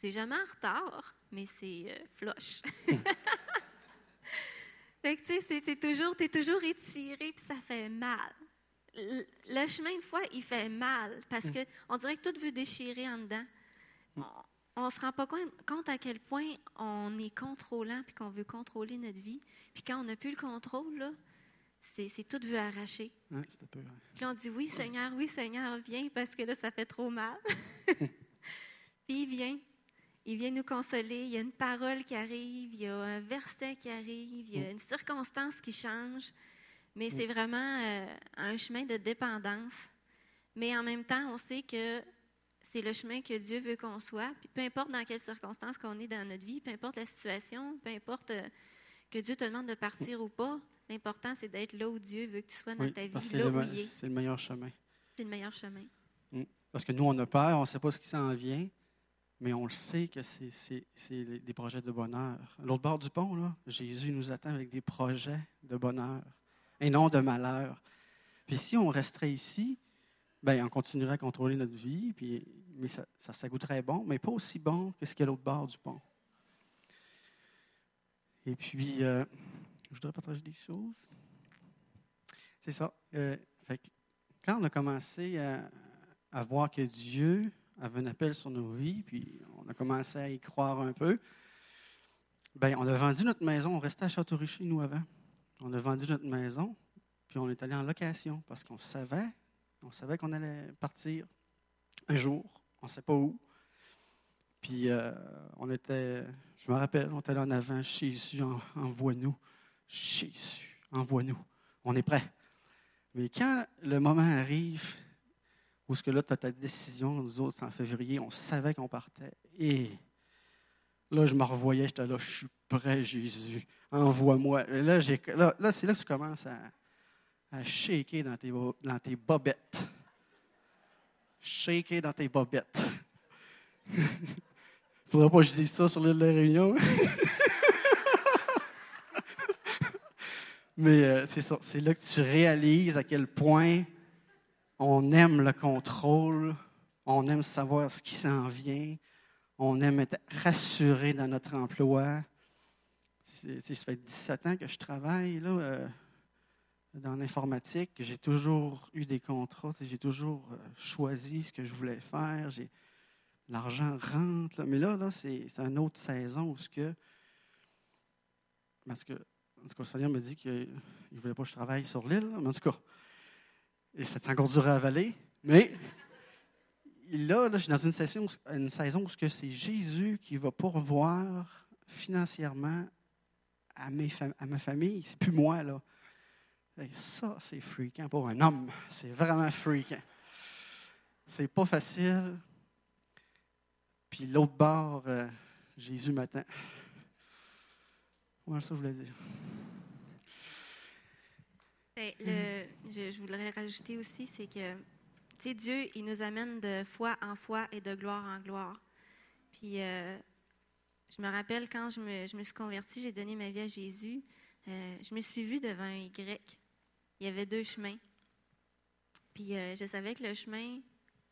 C'est jamais en retard, mais c'est euh, flush. fait que tu sais, c'est- c'est toujours, t'es toujours étiré, puis ça fait mal. Le le chemin de foi, il fait mal, parce que on dirait que tout veut déchirer en dedans. On ne se rend pas compte, à quel point on est contrôlant puis qu'on veut contrôler notre vie. Puis quand on n'a plus le contrôle, là, c'est, tout veut arracher. C'est un peu, hein. Puis on dit oui, Seigneur, oui, Seigneur, viens parce que là, ça fait trop mal. puis il vient. Il vient nous consoler. Il y a une parole qui arrive, il y a un verset qui arrive, il y a une circonstance qui change. Mais c'est vraiment euh, un chemin de dépendance. Mais en même temps, on sait que c'est le chemin que Dieu veut qu'on soit. Puis peu importe dans quelles circonstances qu'on est dans notre vie, peu importe la situation, peu importe euh, que Dieu te demande de partir ou pas, l'important, c'est d'être là où Dieu veut que tu sois dans Oui, ta vie, c'est là le, où me- il est. c'est le meilleur chemin. C'est le meilleur chemin. Parce que nous, on a peur, on ne sait pas ce qui s'en vient, mais on le sait que c'est- des projets de bonheur. L'autre bord du pont, là, Jésus nous attend avec des projets de bonheur et non de malheur. Puis si on resterait ici, ben, on continuerait à contrôler notre vie, puis, mais ça, ça, goûterait bon, mais pas aussi bon que ce qu'il y a à l'autre bord du pont. Et puis, euh, je voudrais partager des choses. C'est ça. Euh, quand on a commencé à, voir que Dieu avait un appel sur nos vies, puis on a commencé à y croire un peu, ben, on a vendu notre maison. On restait à Château-Richer, nous, avant. On a vendu notre maison, puis on est allé en location parce qu'on savait, on savait qu'on allait partir un jour. On ne sait pas où. Puis euh, on était, je me rappelle, on était là en avant, Jésus, en- envoie-nous. Jésus, envoie-nous. On est prêt. Mais quand le moment arrive, où ce que là, tu as ta décision, nous autres, en février, on savait qu'on partait. Et là, je me revoyais, j'étais là, je suis prêt, Jésus, envoie-moi. Là, là, là, c'est là que tu commences à, à shaker dans tes, dans tes bobettes. Shaker dans tes bobettes. Faudrait pas que je dise ça sur l'île de la Réunion. Mais euh, c'est ça, c'est là que tu réalises à quel point on aime le contrôle, on aime savoir ce qui s'en vient, on aime être rassuré dans notre emploi. Ça fait 17 ans que je travaille là, euh, dans l'informatique. J'ai toujours eu des contrats, j'ai toujours euh, choisi ce que je voulais faire. J'ai- L'argent rentre. Mais là, là c'est une autre saison où ce que. Parce que, en tout cas, le Seigneur me dit qu'il ne voulait pas que je travaille sur l'île, mais en tout cas, et c'est encore dur à avaler. Mais là, là, je suis dans une saison, une saison où c'est Jésus qui va pourvoir financièrement à, mes à ma famille. C'est plus moi, là. Et ça, c'est freakant pour un homme. C'est vraiment freakant. C'est pas facile. Puis l'autre bord, euh, Jésus m'attend. Voilà ça, je voulais dire. Ben, le- je, je voudrais rajouter aussi, c'est que Dieu, il nous amène de foi en foi et de gloire en gloire. Puis, euh, je me rappelle quand je me, je me suis convertie, j'ai donné ma vie à Jésus. euh, je me suis vue devant un Y. Il y avait deux chemins. Puis, euh, je savais que le chemin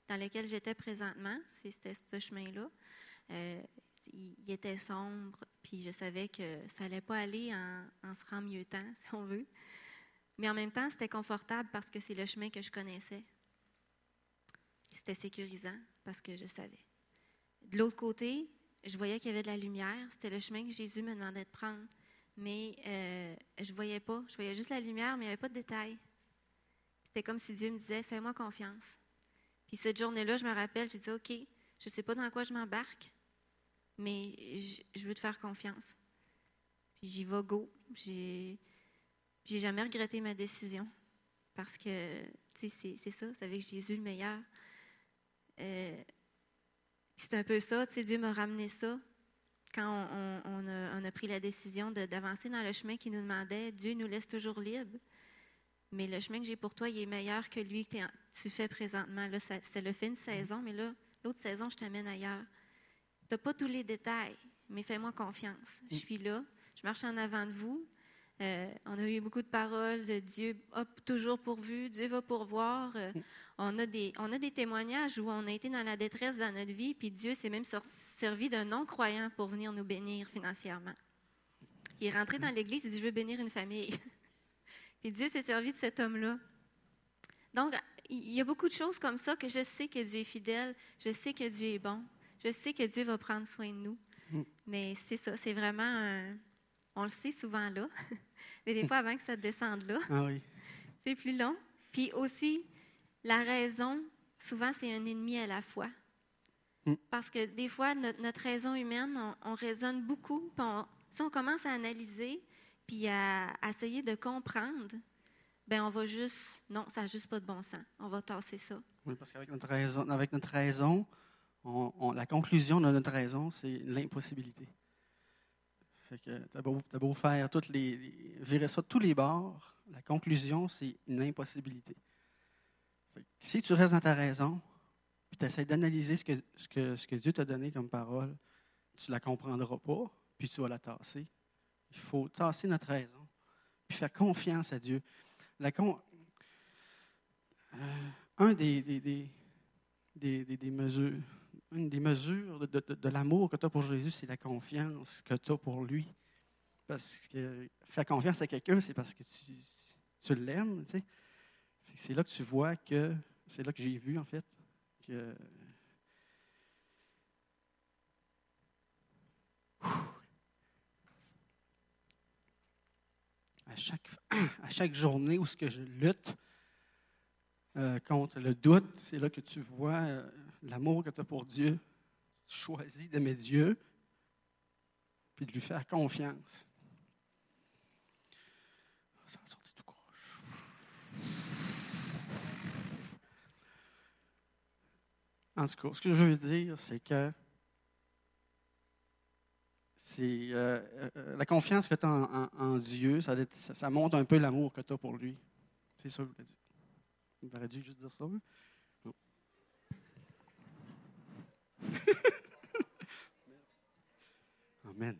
dans lequel j'étais présentement, c'était ce chemin-là. Euh, il, il était sombre, puis je savais que ça n'allait pas aller en, en se rend mieux temps, si on veut. Mais en même temps, c'était confortable parce que c'est le chemin que je connaissais. C'était sécurisant parce que je savais. De l'autre côté, je voyais qu'il y avait de la lumière. C'était le chemin que Jésus me demandait de prendre. Mais euh, je ne voyais pas. Je voyais juste la lumière, mais il n'y avait pas de détails. C'était comme si Dieu me disait Fais-moi confiance. Puis cette journée-là, je me rappelle, j'ai dit OK, je ne sais pas dans quoi je m'embarque, mais je, veux te faire confiance. Puis j'y vais go. J'ai j'ai jamais regretté ma décision parce que tu sais, c'est ça, c'est avec Jésus le meilleur. Euh, c'est un peu ça, tu Dieu m'a ramené ça quand on, a, on a pris la décision de- d'avancer dans le chemin qu'il nous demandait. Dieu nous laisse toujours libres, mais le chemin que j'ai pour toi, il est meilleur que lui que tu fais présentement. Là, ça- c'est le fait une saison, mais là, l'autre saison, je t'amène ailleurs. Tu n'as pas tous les détails, mais fais-moi confiance. Je suis là, je marche en avant de vous. Euh, on a eu beaucoup de paroles de Dieu a toujours pourvu, Dieu va pourvoir. Euh, on, a des, on a des témoignages où on a été dans la détresse dans notre vie, puis Dieu s'est même servi d'un non-croyant pour venir nous bénir financièrement. Qui est rentré dans l'Église et dit Je veux bénir une famille. puis Dieu s'est servi de cet homme-là. Donc, il y a beaucoup de choses comme ça que je sais que Dieu est fidèle, je sais que Dieu est bon, je sais que Dieu va prendre soin de nous. Mm. Mais c'est ça, c'est vraiment un- On le sait souvent là, mais des fois avant que ça descende là, Ah oui. c'est plus long. Puis aussi, la raison, souvent, c'est un ennemi à la fois. Mm. Parce que des fois, notre, notre raison humaine, on, on raisonne beaucoup. Puis on, si on commence à analyser, puis à, à essayer de comprendre, ben on va juste, non, ça n'a juste pas de bon sens. On va tasser ça. Oui, parce qu'avec notre raison, avec notre raison on- on- la conclusion de notre raison, c'est l'impossibilité. Fait que t'as beau, beau faire toutes les, virer ça de tous les bords, la conclusion, c'est une impossibilité. Fait que si tu restes dans ta raison, puis tu essaies d'analyser ce que, Dieu t'a donné comme parole, tu ne la comprendras pas, puis tu vas la tasser. Il faut tasser notre raison, puis faire confiance à Dieu. Euh, un des mesures, une des mesures de, de- l'amour que tu as pour Jésus, c'est la confiance que tu as pour lui. Parce que faire confiance à quelqu'un, c'est parce que tu, tu l'aimes. tu sais. C'est là que tu vois que, c'est là que j'ai vu en fait, à chaque, à chaque journée où ce que je lutte euh, contre le doute, c'est là que tu vois euh, l'amour que tu as pour Dieu. Tu choisis d'aimer Dieu, puis de lui faire confiance. Ça a sorti tout croche. En tout cas, ce que je veux dire, c'est que c'est euh, euh, la confiance que tu as en, Dieu, ça, ça- montre un peu l'amour que tu as pour lui. C'est ça que je voulais dire. J'aurais dû juste dire ça. hein? Non. Amen.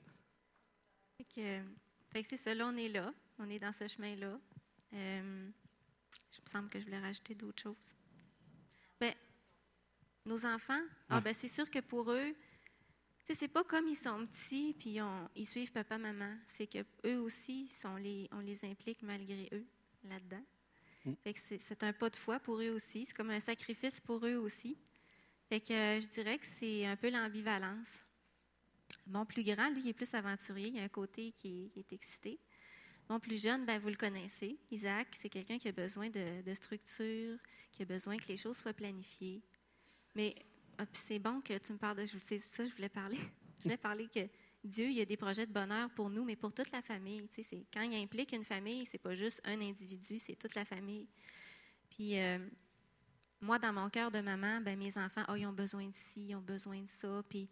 Fait que, fait que c'est ça, là, on est là. On est dans ce chemin-là. Euh, je me semble que je voulais rajouter d'autres choses. Ben, nos enfants, ah, ben, c'est sûr que pour eux, c'est pas comme ils sont petits puis on- ils suivent papa, maman. C'est que eux aussi, sont les, on les implique malgré eux là-dedans. Mm. Fait que c'est, c'est un pas de foi pour eux aussi. C'est comme un sacrifice pour eux aussi. Fait que euh, je dirais que c'est un peu l'ambivalence. Mon plus grand, lui, il est plus aventurier. Il y a un côté qui est, excité. Mon plus jeune, ben, vous le connaissez. Isaac, c'est quelqu'un qui a besoin de, structure, qui a besoin que les choses soient planifiées. Mais ah, c'est bon que tu me parles de je- c'est ça je voulais parler. Je voulais parler que Dieu, il y a des projets de bonheur pour nous, mais pour toute la famille. Tu sais, quand il implique une famille, c'est pas juste un individu, c'est toute la famille. Puis euh, moi, dans mon cœur de maman, ben, mes enfants, oh, ils ont besoin de ci, ils ont besoin de ça. Puis,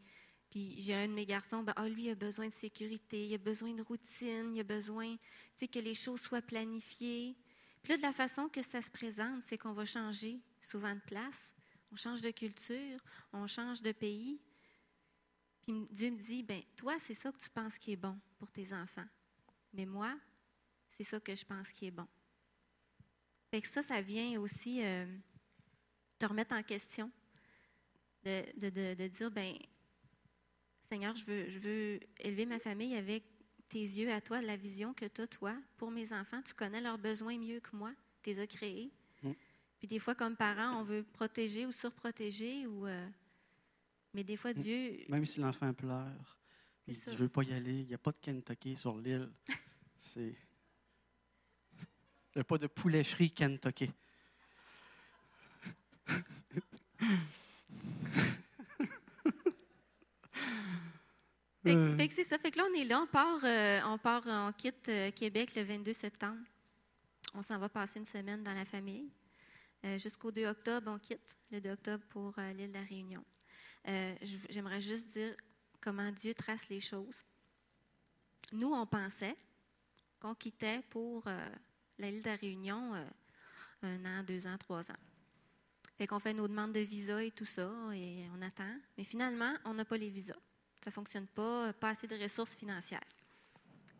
puis j'ai un de mes garçons, ben, ah, lui, il a besoin de sécurité, il a besoin de routine, il a besoin que les choses soient planifiées. Puis là, de la façon que ça se présente, c'est qu'on va changer souvent de place, on change de culture, on change de pays. Puis Dieu me dit, ben toi, c'est ça que tu penses qui est bon pour tes enfants. Mais moi, c'est ça que je pense qui est bon. Fait que ça, ça vient aussi euh, te remettre en question, de, de- de- de dire, ben Seigneur, je veux, je veux élever ma famille avec tes yeux à toi, la vision que tu as, toi, pour mes enfants. Tu connais leurs besoins mieux que moi. Tu les as créés. Mm. Puis des fois, comme parents, on veut protéger ou surprotéger. Ou, euh, mais des fois. Dieu. Même si l'enfant pleure, il dit. Je veux pas y aller, il n'y a pas de Kentucky sur l'île. C'est. Il n'y a pas de poulet frit Kentucky. Fait, que- Euh. fait que c'est ça. Fait que là, on est là. On part, euh, on, part on quitte euh, Québec le 22 septembre. On s'en va passer une semaine dans la famille. Euh, Jusqu'au 2 octobre, on quitte le 2 octobre pour l'île de la Réunion. J'aimerais juste dire comment Dieu trace les choses. Nous, on pensait qu'on quittait pour l'île de la Réunion un an, deux ans, trois ans. Fait qu'on fait nos demandes de visa et tout ça, et on attend. Mais finalement, on n'a pas les visas. Ça ne fonctionne pas, pas assez de ressources financières.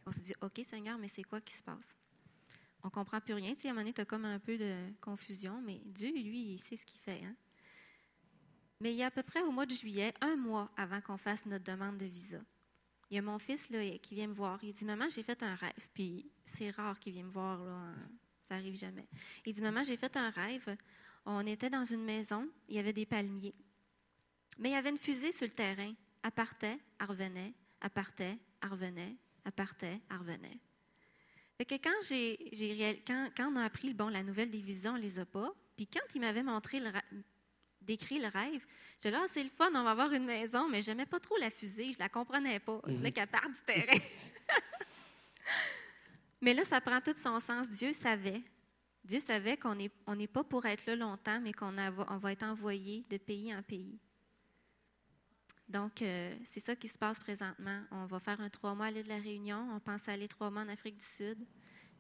On se dit, OK, Seigneur, mais c'est quoi qui se passe? On ne comprend plus rien. Tu sais, à un moment donné, tu as comme un peu de confusion, mais Dieu, lui, il sait ce qu'il fait. hein. Mais il y a à peu près au mois de juillet, un mois avant qu'on fasse notre demande de visa, il y a mon fils là, qui vient me voir. Il dit, Maman, j'ai fait un rêve. Puis c'est rare qu'il vienne me voir, là, hein. ça arrive jamais. Il dit, Maman, j'ai fait un rêve. On était dans une maison, il y avait des palmiers. Mais il y avait une fusée sur le terrain. Elle partait, elle revenait, elle partait, elle revenait, elle partait, elle revenait. Fait que quand, j'ai, j'ai réal- quand, quand on a appris bon, la nouvelle des visas, on les a pas. Puis quand il m'avait montré le ra- décrit le rêve, j'ai dit ah, c'est le fun, on va avoir une maison, mais j'aimais pas trop la fusée, je la comprenais pas. Je voulais qu'elle parte du terrain. mais là, ça prend tout son sens. Dieu savait Dieu savait qu'on n'est pas pour être là longtemps, mais qu'on a- on va être envoyé de pays en pays. Donc, euh, c'est ça qui se passe présentement. On va faire un trois mois à l'île de la Réunion. On pense aller trois mois en Afrique du Sud.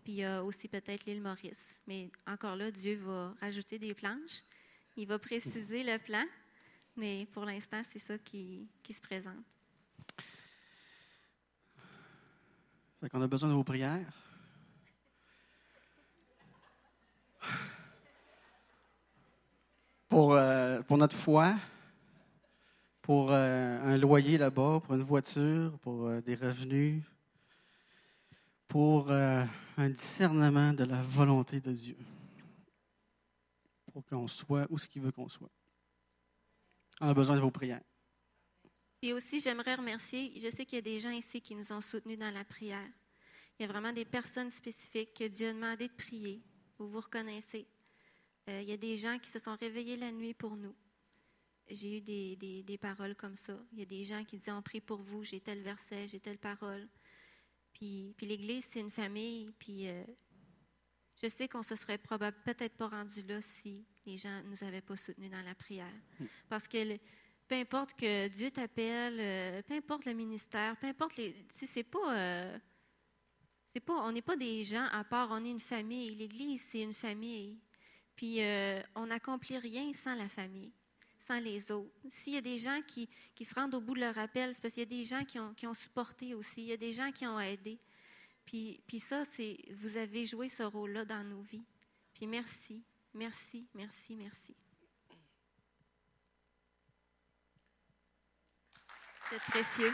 Puis euh, aussi peut-être l'île Maurice. Mais encore là, Dieu va rajouter des planches. Il va préciser le plan. Mais pour l'instant, c'est ça qui, qui se présente. Fait qu'on a besoin de vos prières. Pour, euh, pour notre foi, pour euh, un loyer là-bas, pour une voiture, pour euh, des revenus, pour un discernement de la volonté de Dieu, pour qu'on soit où ce qu'il veut qu'on soit. On a besoin de vos prières. Et aussi, j'aimerais remercier, je sais qu'il y a des gens ici qui nous ont soutenus dans la prière. Il y a vraiment des personnes spécifiques que Dieu a demandé de prier. Vous vous reconnaissez. Euh, il y a des gens qui se sont réveillés la nuit pour nous. J'ai eu des, des- des paroles comme ça. Il y a des gens qui disaient On prie pour vous, j'ai tel verset, j'ai telle parole. Puis, puis l'Église, c'est une famille. Puis euh, je sais qu'on se serait probable peut-être pas rendu là si les gens ne nous avaient pas soutenus dans la prière. Parce que le- peu importe que Dieu t'appelle, euh, peu importe le ministère, peu importe les. Si c'est pas. C'est pas, on n'est pas des gens à part, on est une famille. L'Église, c'est une famille. Puis euh, on n'accomplit rien sans la famille, sans les autres. S'il y a des gens qui, qui se rendent au bout de leur appel, c'est parce qu'il y a des gens qui ont, supporté aussi, il y a des gens qui ont aidé. Puis, puis ça, c'est vous avez joué ce rôle-là dans nos vies. Puis merci, merci, merci, merci. C'est précieux.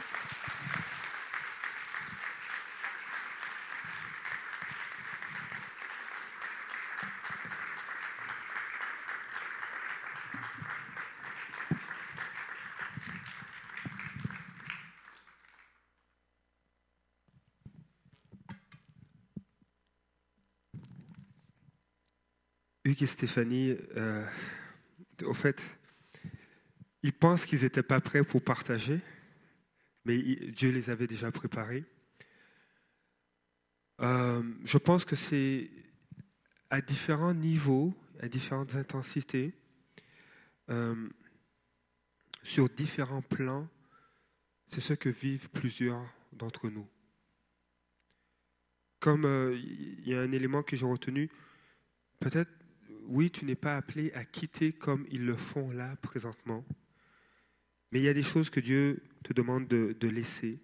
Et Stéphanie, euh, au fait, ils pensent qu'ils n'étaient pas prêts pour partager, mais Dieu les avait déjà préparés. Euh, je pense que c'est à différents niveaux, à différentes intensités, euh, sur différents plans, c'est ce que vivent plusieurs d'entre nous. Comme il y a un élément que j'ai retenu, peut-être, oui, tu n'es pas appelé à quitter comme ils le font là présentement, mais il y a des choses que Dieu te demande de, laisser,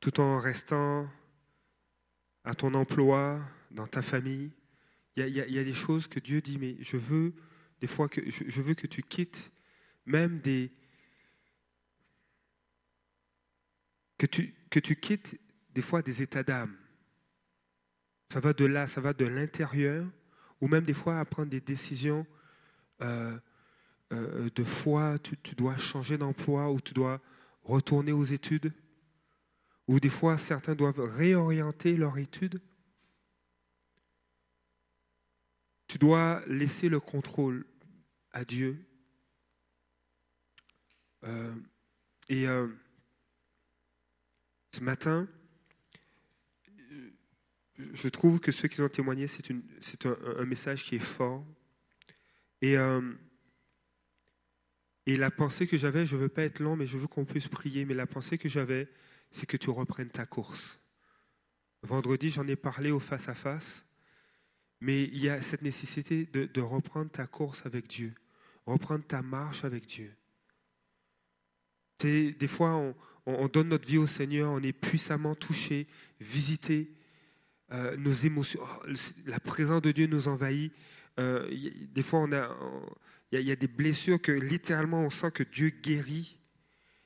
tout en restant à ton emploi, dans ta famille. Il y a des choses que Dieu dit, mais je veux, des fois, que je, je veux que tu quittes même des... Que tu, que tu quittes des fois des états d'âme. Ça va de là, ça va de l'intérieur, ou même des fois à prendre des décisions euh, euh, de foi, tu, dois changer d'emploi, ou tu dois retourner aux études, ou des fois certains doivent réorienter leur étude. Tu dois laisser le contrôle à Dieu. Euh, et euh, ce matin, euh, je trouve que ceux qui ont témoigné, c'est un, message qui est fort. Et, euh, la pensée que j'avais, je ne veux pas être long, mais je veux qu'on puisse prier, mais la pensée que j'avais, c'est que tu reprennes ta course. Vendredi, j'en ai parlé au face-à-face, mais il y a cette nécessité de, reprendre ta course avec Dieu, reprendre ta marche avec Dieu. Des fois, on donne notre vie au Seigneur, on est puissamment touché, visité, euh, nos émotions, oh, le- la présence de Dieu nous envahit. Euh, des fois, il y, a- des blessures que littéralement on sent que Dieu guérit.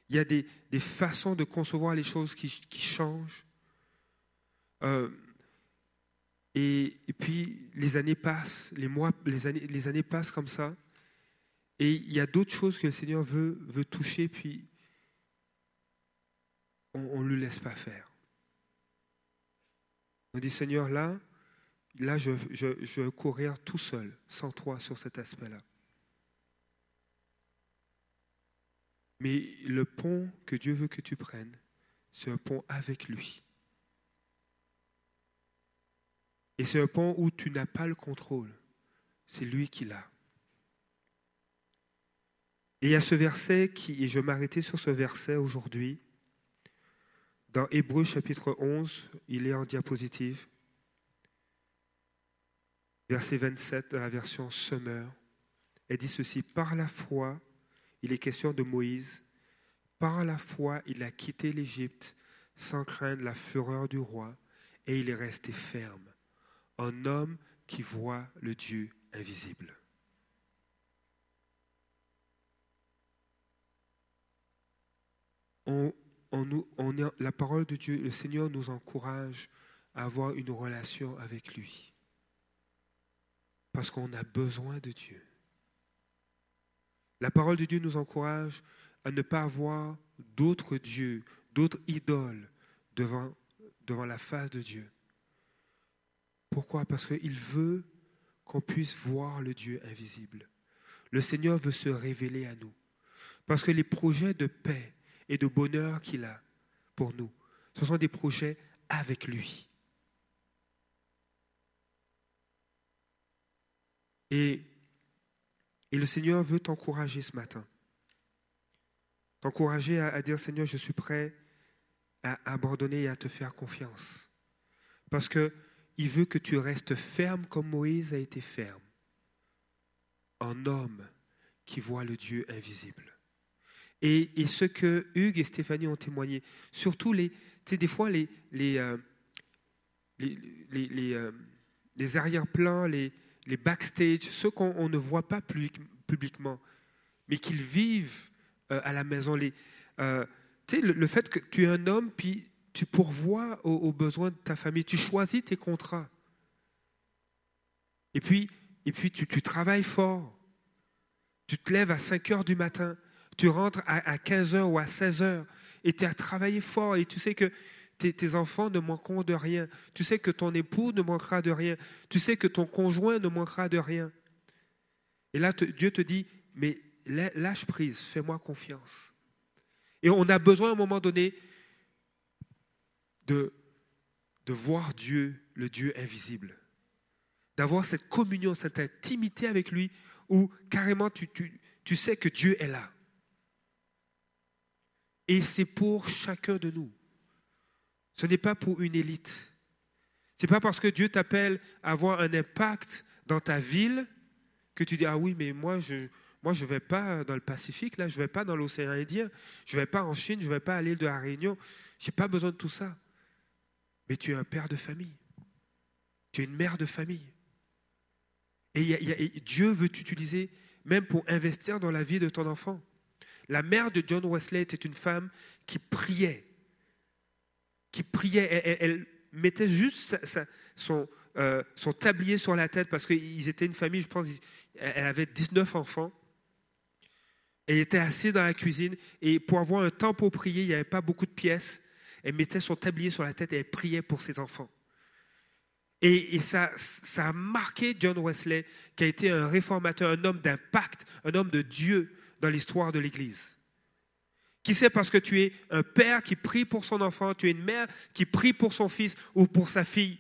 Il y a des, des façons de concevoir les choses qui, changent. Euh, et, et puis les années passent, les mois, les années, les années passent comme ça. Et il y a d'autres choses que le Seigneur veut, veut toucher, puis on ne lui laisse pas faire. On dit, Seigneur, là, là je, je, je veux courir tout seul, sans toi, sur cet aspect-là. Mais le pont que Dieu veut que tu prennes, c'est un pont avec lui. Et c'est un pont où tu n'as pas le contrôle. C'est lui qui l'a. Et il y a ce verset qui, et je m'arrêter sur ce verset aujourd'hui, dans Hébreu chapitre 11, il est en diapositive, verset 27 dans la version Summer. Elle dit ceci, par la foi, il est question de Moïse, par la foi, il a quitté l'Égypte sans craindre la fureur du roi, et il est resté ferme, un homme qui voit le Dieu invisible. La parole de Dieu, le Seigneur nous encourage à avoir une relation avec lui. Parce qu'on a besoin de Dieu. La parole de Dieu nous encourage à ne pas avoir d'autres dieux, d'autres idoles devant la face de Dieu. Pourquoi? Parce qu'il veut qu'on puisse voir le Dieu invisible. Le Seigneur veut se révéler à nous. Parce que les projets de paix et de bonheur qu'il a pour nous, ce sont des projets avec lui. Et, et le Seigneur veut t'encourager ce matin t'encourager à, dire Seigneur, je suis prêt à abandonner et à te faire confiance. Parce qu'il veut que tu restes ferme comme Moïse a été ferme. En homme qui voit le Dieu invisible. Et, ce que Hugues et Stéphanie ont témoigné, surtout les, des fois les, les, euh, les, euh, les arrière-plans, les, les backstage, ceux qu'on ne voit pas publiquement, mais qu'ils vivent euh, à la maison. Les, le, le, fait que tu es un homme, puis tu pourvois aux, besoins de ta famille, tu choisis tes contrats. Et puis, et puis tu, tu travailles fort. Tu te lèves à 5 heures du matin, tu rentres à, 15 heures ou à 16 heures, et tu as travaillé fort, et tu sais que tes, tes, enfants ne manqueront de rien. Tu sais que ton époux ne manquera de rien. Tu sais que ton conjoint ne manquera de rien. Et là, Dieu te dit, mais lâche prise, fais-moi confiance. Et on a besoin à un moment donné de, de voir Dieu, le Dieu invisible, d'avoir cette communion, cette intimité avec lui où carrément tu, tu, tu sais que Dieu est là. Et c'est pour chacun de nous. Ce n'est pas pour une élite. Ce n'est pas parce que Dieu t'appelle à avoir un impact dans ta ville que tu dis, ah oui, mais moi, je, ne vais pas dans le Pacifique, là, je ne vais pas dans l'océan Indien, je ne vais pas en Chine, je ne vais pas à l'île de la Réunion. Je n'ai pas besoin de tout ça. Mais tu es un père de famille. Tu es une mère de famille. Et, Dieu veut t'utiliser même pour investir dans la vie de ton enfant. La mère de John Wesley était une femme qui priait. Qui priait. Elle, mettait juste son, euh, son tablier sur la tête parce qu'ils étaient une famille, je pense, elle avait 19 enfants. Elle était assise dans la cuisine et pour avoir un temps pour prier, il n'y avait pas beaucoup de pièces. Elle mettait son tablier sur la tête et elle priait pour ses enfants. Et, ça a marqué John Wesley, qui a été un réformateur, un homme d'impact, un homme de Dieu dans l'histoire de l'Église. Qui sait parce que tu es un père qui prie pour son enfant, tu es une mère qui prie pour son fils ou pour sa fille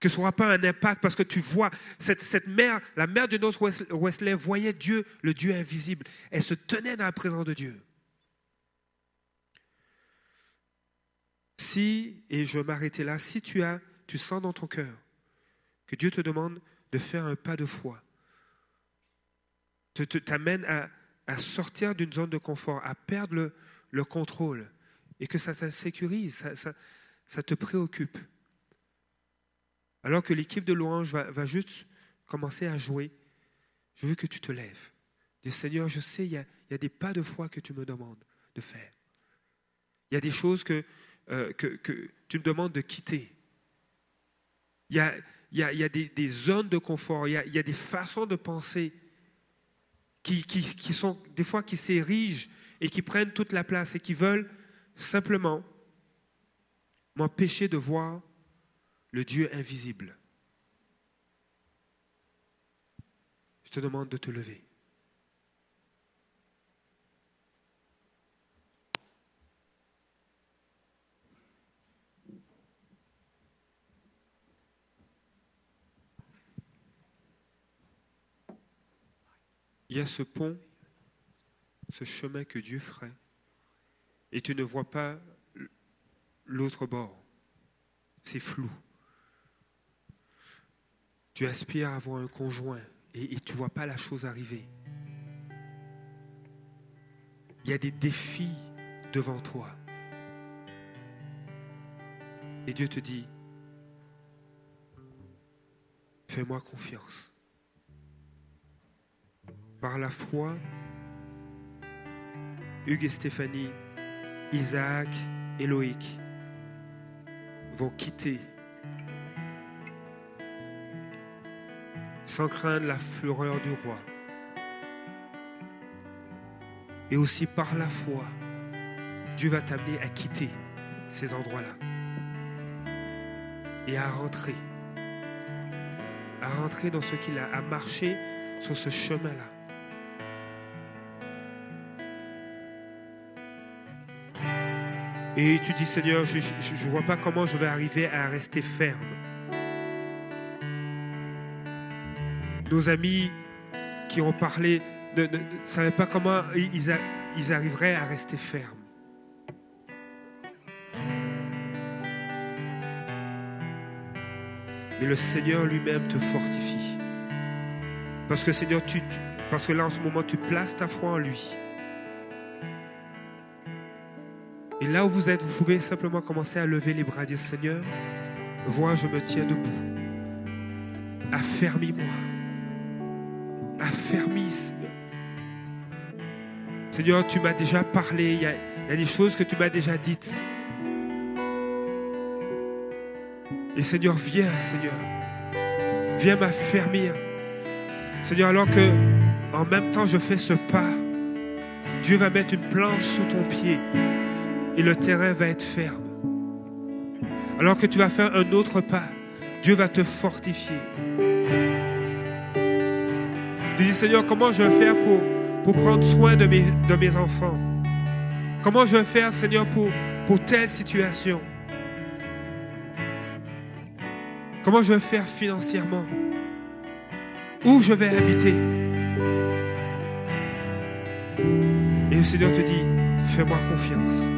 que ce ne pas un impact parce que tu vois, cette, mère, la mère de notre Wesley voyait Dieu, le Dieu invisible. Elle se tenait dans la présence de Dieu. Si, et je m'arrêter là, si tu as, tu sens dans ton cœur que Dieu te demande de faire un pas de foi, t'amène à, à sortir d'une zone de confort, à perdre le, le contrôle, et que ça t'insécurise, ça, ça, te préoccupe, alors que l'équipe de louange va, juste commencer à jouer, je veux que tu te lèves. Dis Seigneur, je sais, il y, a, des pas de foi que tu me demandes de faire. Il y a des choses que, euh, que, tu me demandes de quitter. Il y a, il y a, des, zones de confort, il y, a, des façons de penser qui, sont des fois qui s'érigent et qui prennent toute la place et qui veulent simplement m'empêcher de voir le Dieu invisible. Je te demande de te lever. Il y a ce pont, ce chemin que Dieu ferait, et tu ne vois pas l'autre bord. C'est flou. Tu aspires à avoir un conjoint et, tu ne vois pas la chose arriver. Il y a des défis devant toi. Et Dieu te dit, fais-moi confiance. Par la foi, Hugues et Stéphanie, Isaac et Loïc vont quitter sans craindre la fureur du roi. Et aussi par la foi, Dieu va t'amener à quitter ces endroits-là et à rentrer, à rentrer dans ce qu'il a, à marcher sur ce chemin-là. Et tu dis, Seigneur, je ne vois pas comment je vais arriver à rester ferme. Nos amis qui ont parlé ne, savaient pas comment ils, arriveraient à rester fermes. Mais le Seigneur lui-même te fortifie. Parce que Seigneur, parce que là en ce moment, tu places ta foi en lui. Et là où vous êtes, vous pouvez simplement commencer à lever les bras et dire Seigneur, vois, je me tiens debout. Affermis-moi. Affermis, Seigneur. Seigneur, tu m'as déjà parlé. Il y, a, il y a des choses que tu m'as déjà dites. Et Seigneur, viens, Seigneur. Viens m'affermir. Seigneur, alors que en même temps je fais ce pas, Dieu va mettre une planche sous ton pied et le terrain va être ferme. Alors que tu vas faire un autre pas, Dieu va te fortifier. Tu dis, Seigneur, comment je vais faire pour, prendre soin de mes, de mes enfants? Comment je vais faire, Seigneur, pour, pour telle situation? Comment je vais faire financièrement? Où je vais habiter? Et le Seigneur te dit, fais-moi confiance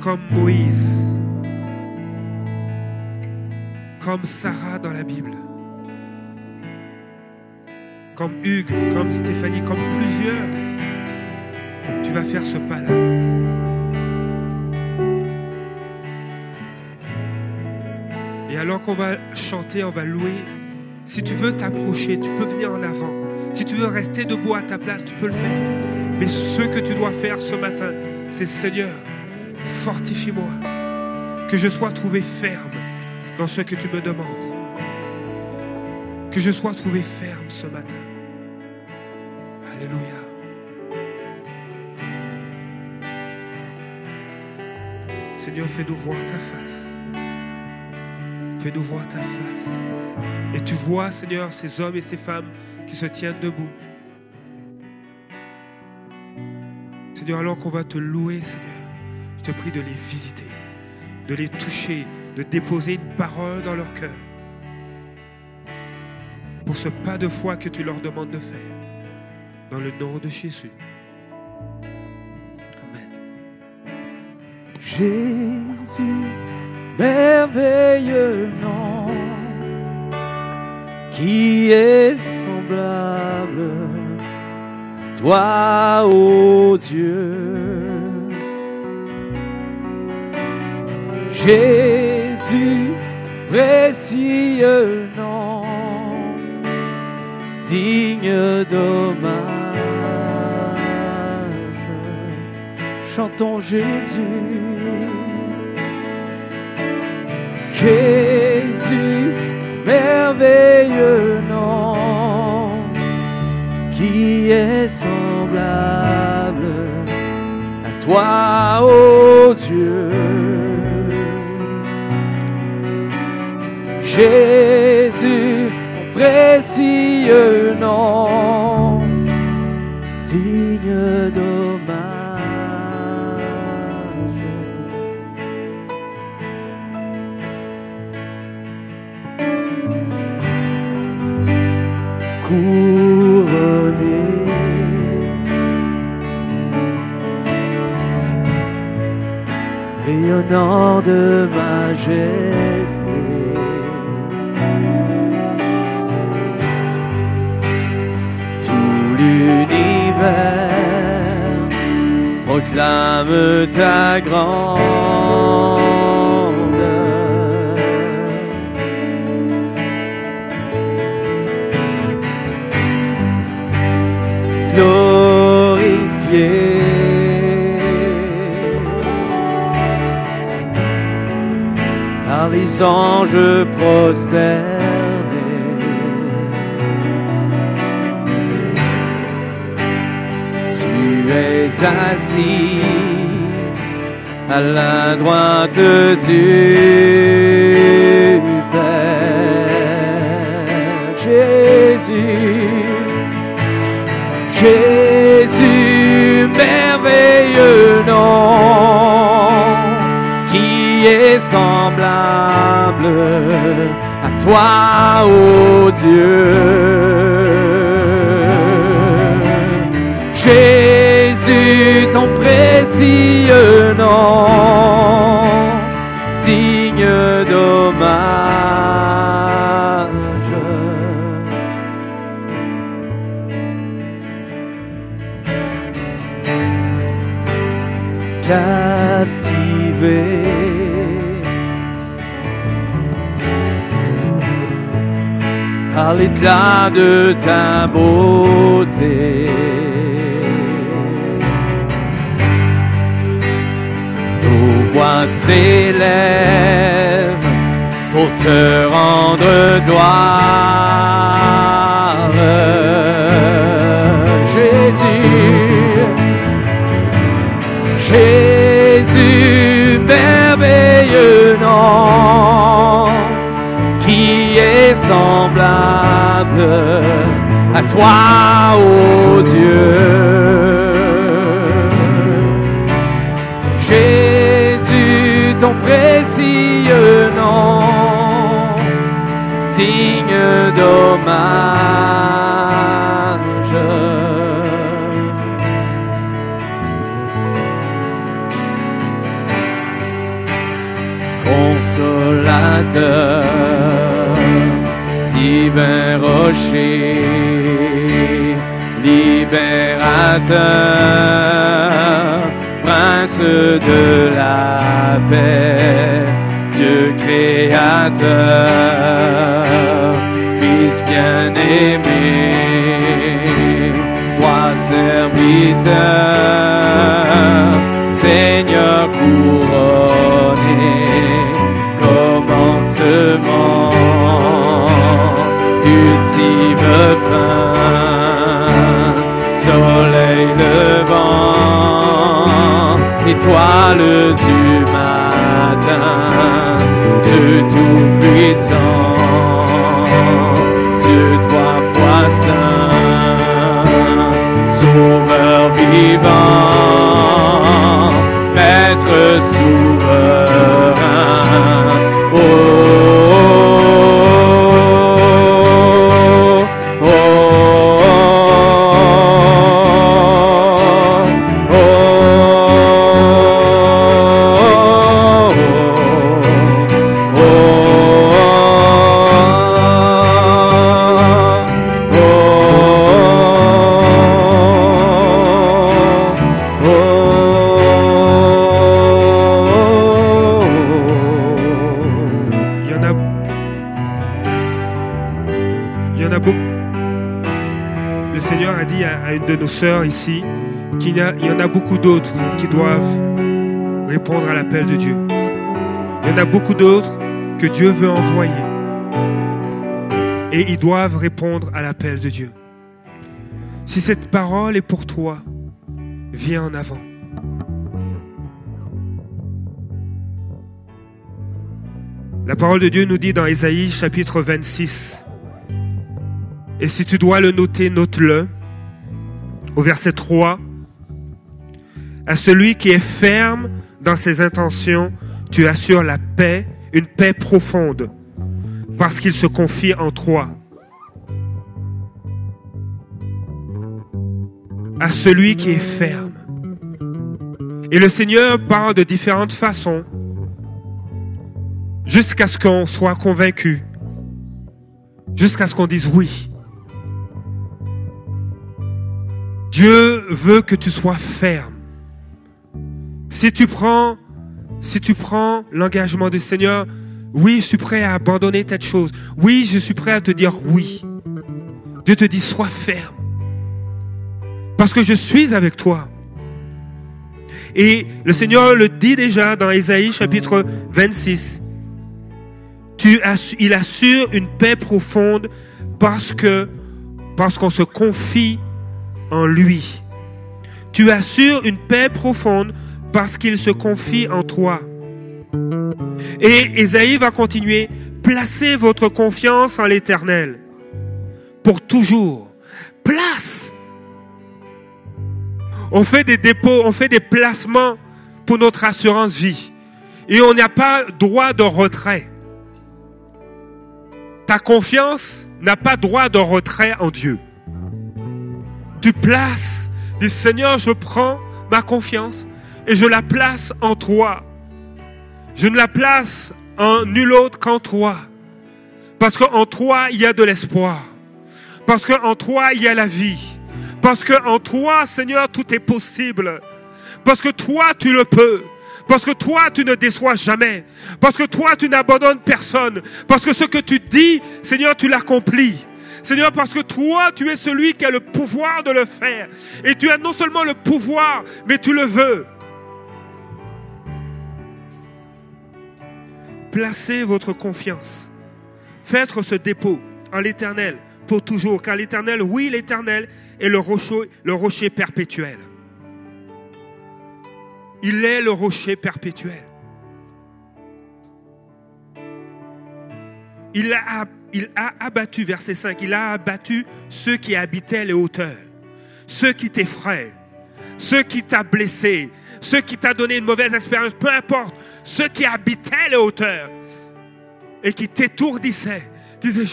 comme Moïse, comme Sarah dans la Bible, comme Hugues, comme Stéphanie, comme plusieurs, tu vas faire ce pas-là. Et alors qu'on va chanter, on va louer, si tu veux t'approcher, tu peux venir en avant. Si tu veux rester debout à ta place, tu peux le faire. Mais ce que tu dois faire ce matin, c'est Seigneur, fortifie-moi, que je sois trouvé ferme dans ce que tu me demandes, que je sois trouvé ferme ce matin. Alléluia. Seigneur, fais-nous voir ta face. Fais-nous voir ta face. Et tu vois, Seigneur, ces hommes et ces femmes qui se tiennent debout. Seigneur, alors qu'on va te louer, Seigneur. Je te prie de les visiter, de les toucher, de déposer une parole dans leur cœur. Pour ce pas de foi que tu leur demandes de faire. Dans le nom de Jésus. Amen. Jésus, merveilleux nom, qui est semblable à toi, ô Dieu. Jésus, précieux nom, digne d'hommage. Chantons Jésus. Jésus, merveilleux nom, qui est semblable à toi, ô Dieu. Jésus, mon précieux nom, digne d'hommage. Couronné. Rayonnant de majesté. Proclame ta grandeur. glorifié par les anges. Es assis à la droite du Père Jésus. Jésus, merveilleux nom, qui est semblable à toi, ô Dieu. Jésus, ton précieux nom, digne d'hommage. captivé par l'éclat de ta beauté. Voix s'élèvent pour te rendre gloire. Jésus, Jésus, merveilleux nom, qui est semblable à toi, ô Dieu. Jésus, ton précieux nom, digne d'hommage. consolateur, divin rocher, libérateur, prince de la paix, Dieu créateur, Fils bien-aimé, roi serviteur, Seigneur couronné, commencement, ultime fin, soleil levant, étoile du matin, Dieu tout-puissant, Dieu trois fois saint, Sauveur vivant, Maître souverain. Sœurs ici qu'il y, en a beaucoup d'autres qui doivent répondre à l'appel de Dieu. Il y en a beaucoup d'autres que Dieu veut envoyer. Et ils doivent répondre à l'appel de Dieu. Si cette parole est pour toi, viens en avant. La parole de Dieu nous dit dans Ésaïe chapitre 26, et si tu dois le noter, note-le, au verset 3, à celui qui est ferme dans ses intentions, tu assures la paix, une paix profonde, parce qu'il se confie en toi. À celui qui est ferme. Et le Seigneur parle de différentes façons jusqu'à ce qu'on soit convaincu, jusqu'à ce qu'on dise oui. Dieu veut que tu sois ferme. Si tu prends, l'engagement du Seigneur, oui, je suis prêt à abandonner telle chose. Oui, je suis prêt à te dire oui. Dieu te dit, sois ferme. Parce que je suis avec toi. Et le Seigneur le dit déjà dans Ésaïe chapitre 26. Tu il assure une paix profonde parce qu'on se confie en lui. Tu assures une paix profonde parce qu'il se confie en toi. Et Ésaïe va continuer, placez votre confiance en l'Éternel pour toujours. Place. On fait des dépôts, on fait des placements pour notre assurance vie. Et on n'a pas droit de retrait. Ta confiance n'a pas droit de retrait en Dieu. Tu places, dis Seigneur, je prends ma confiance et je la place en toi. Je ne la place en nul autre qu'en toi. Parce qu'en toi, il y a de l'espoir. Parce qu'en toi, il y a la vie. Parce qu'en toi, Seigneur, tout est possible. Parce que toi, tu le peux. Parce que toi, tu ne déçois jamais. Parce que toi, tu n'abandonnes personne. Parce que ce que tu dis, Seigneur, tu l'accomplis. Seigneur, parce que toi, tu es celui qui a le pouvoir de le faire. Et tu as non seulement le pouvoir, mais tu le veux. Placez votre confiance. Faites ce dépôt en l'éternel pour toujours. Car l'éternel, oui, l'éternel est le rocher, le rocher perpétuel. Il est le rocher perpétuel. Il a, il a abattu, verset 5, il a abattu ceux qui habitaient les hauteurs, ceux qui t'effraient, ceux qui t'ont blessé, ceux qui t'ont donné une mauvaise expérience, peu importe, ceux qui habitaient les hauteurs et qui t'étourdissaient, disaient,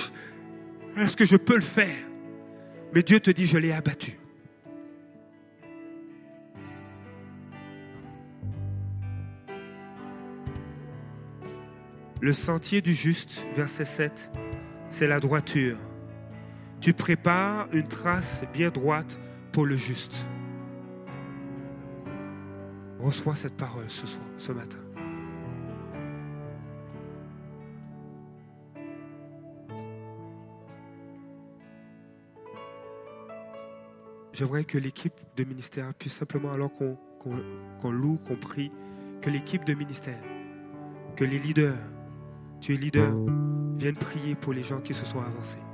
est-ce que je peux le faire? Mais Dieu te dit, je l'ai abattu. Le sentier du juste, verset 7, c'est la droiture. Tu prépares une trace bien droite pour le juste. Reçois cette parole ce soir, ce matin. J'aimerais que l'équipe de ministère puisse simplement, alors qu'on loue, qu'on prie, que l'équipe de ministère, que les leaders, tu es leader, viennent prier pour les gens qui se sont avancés.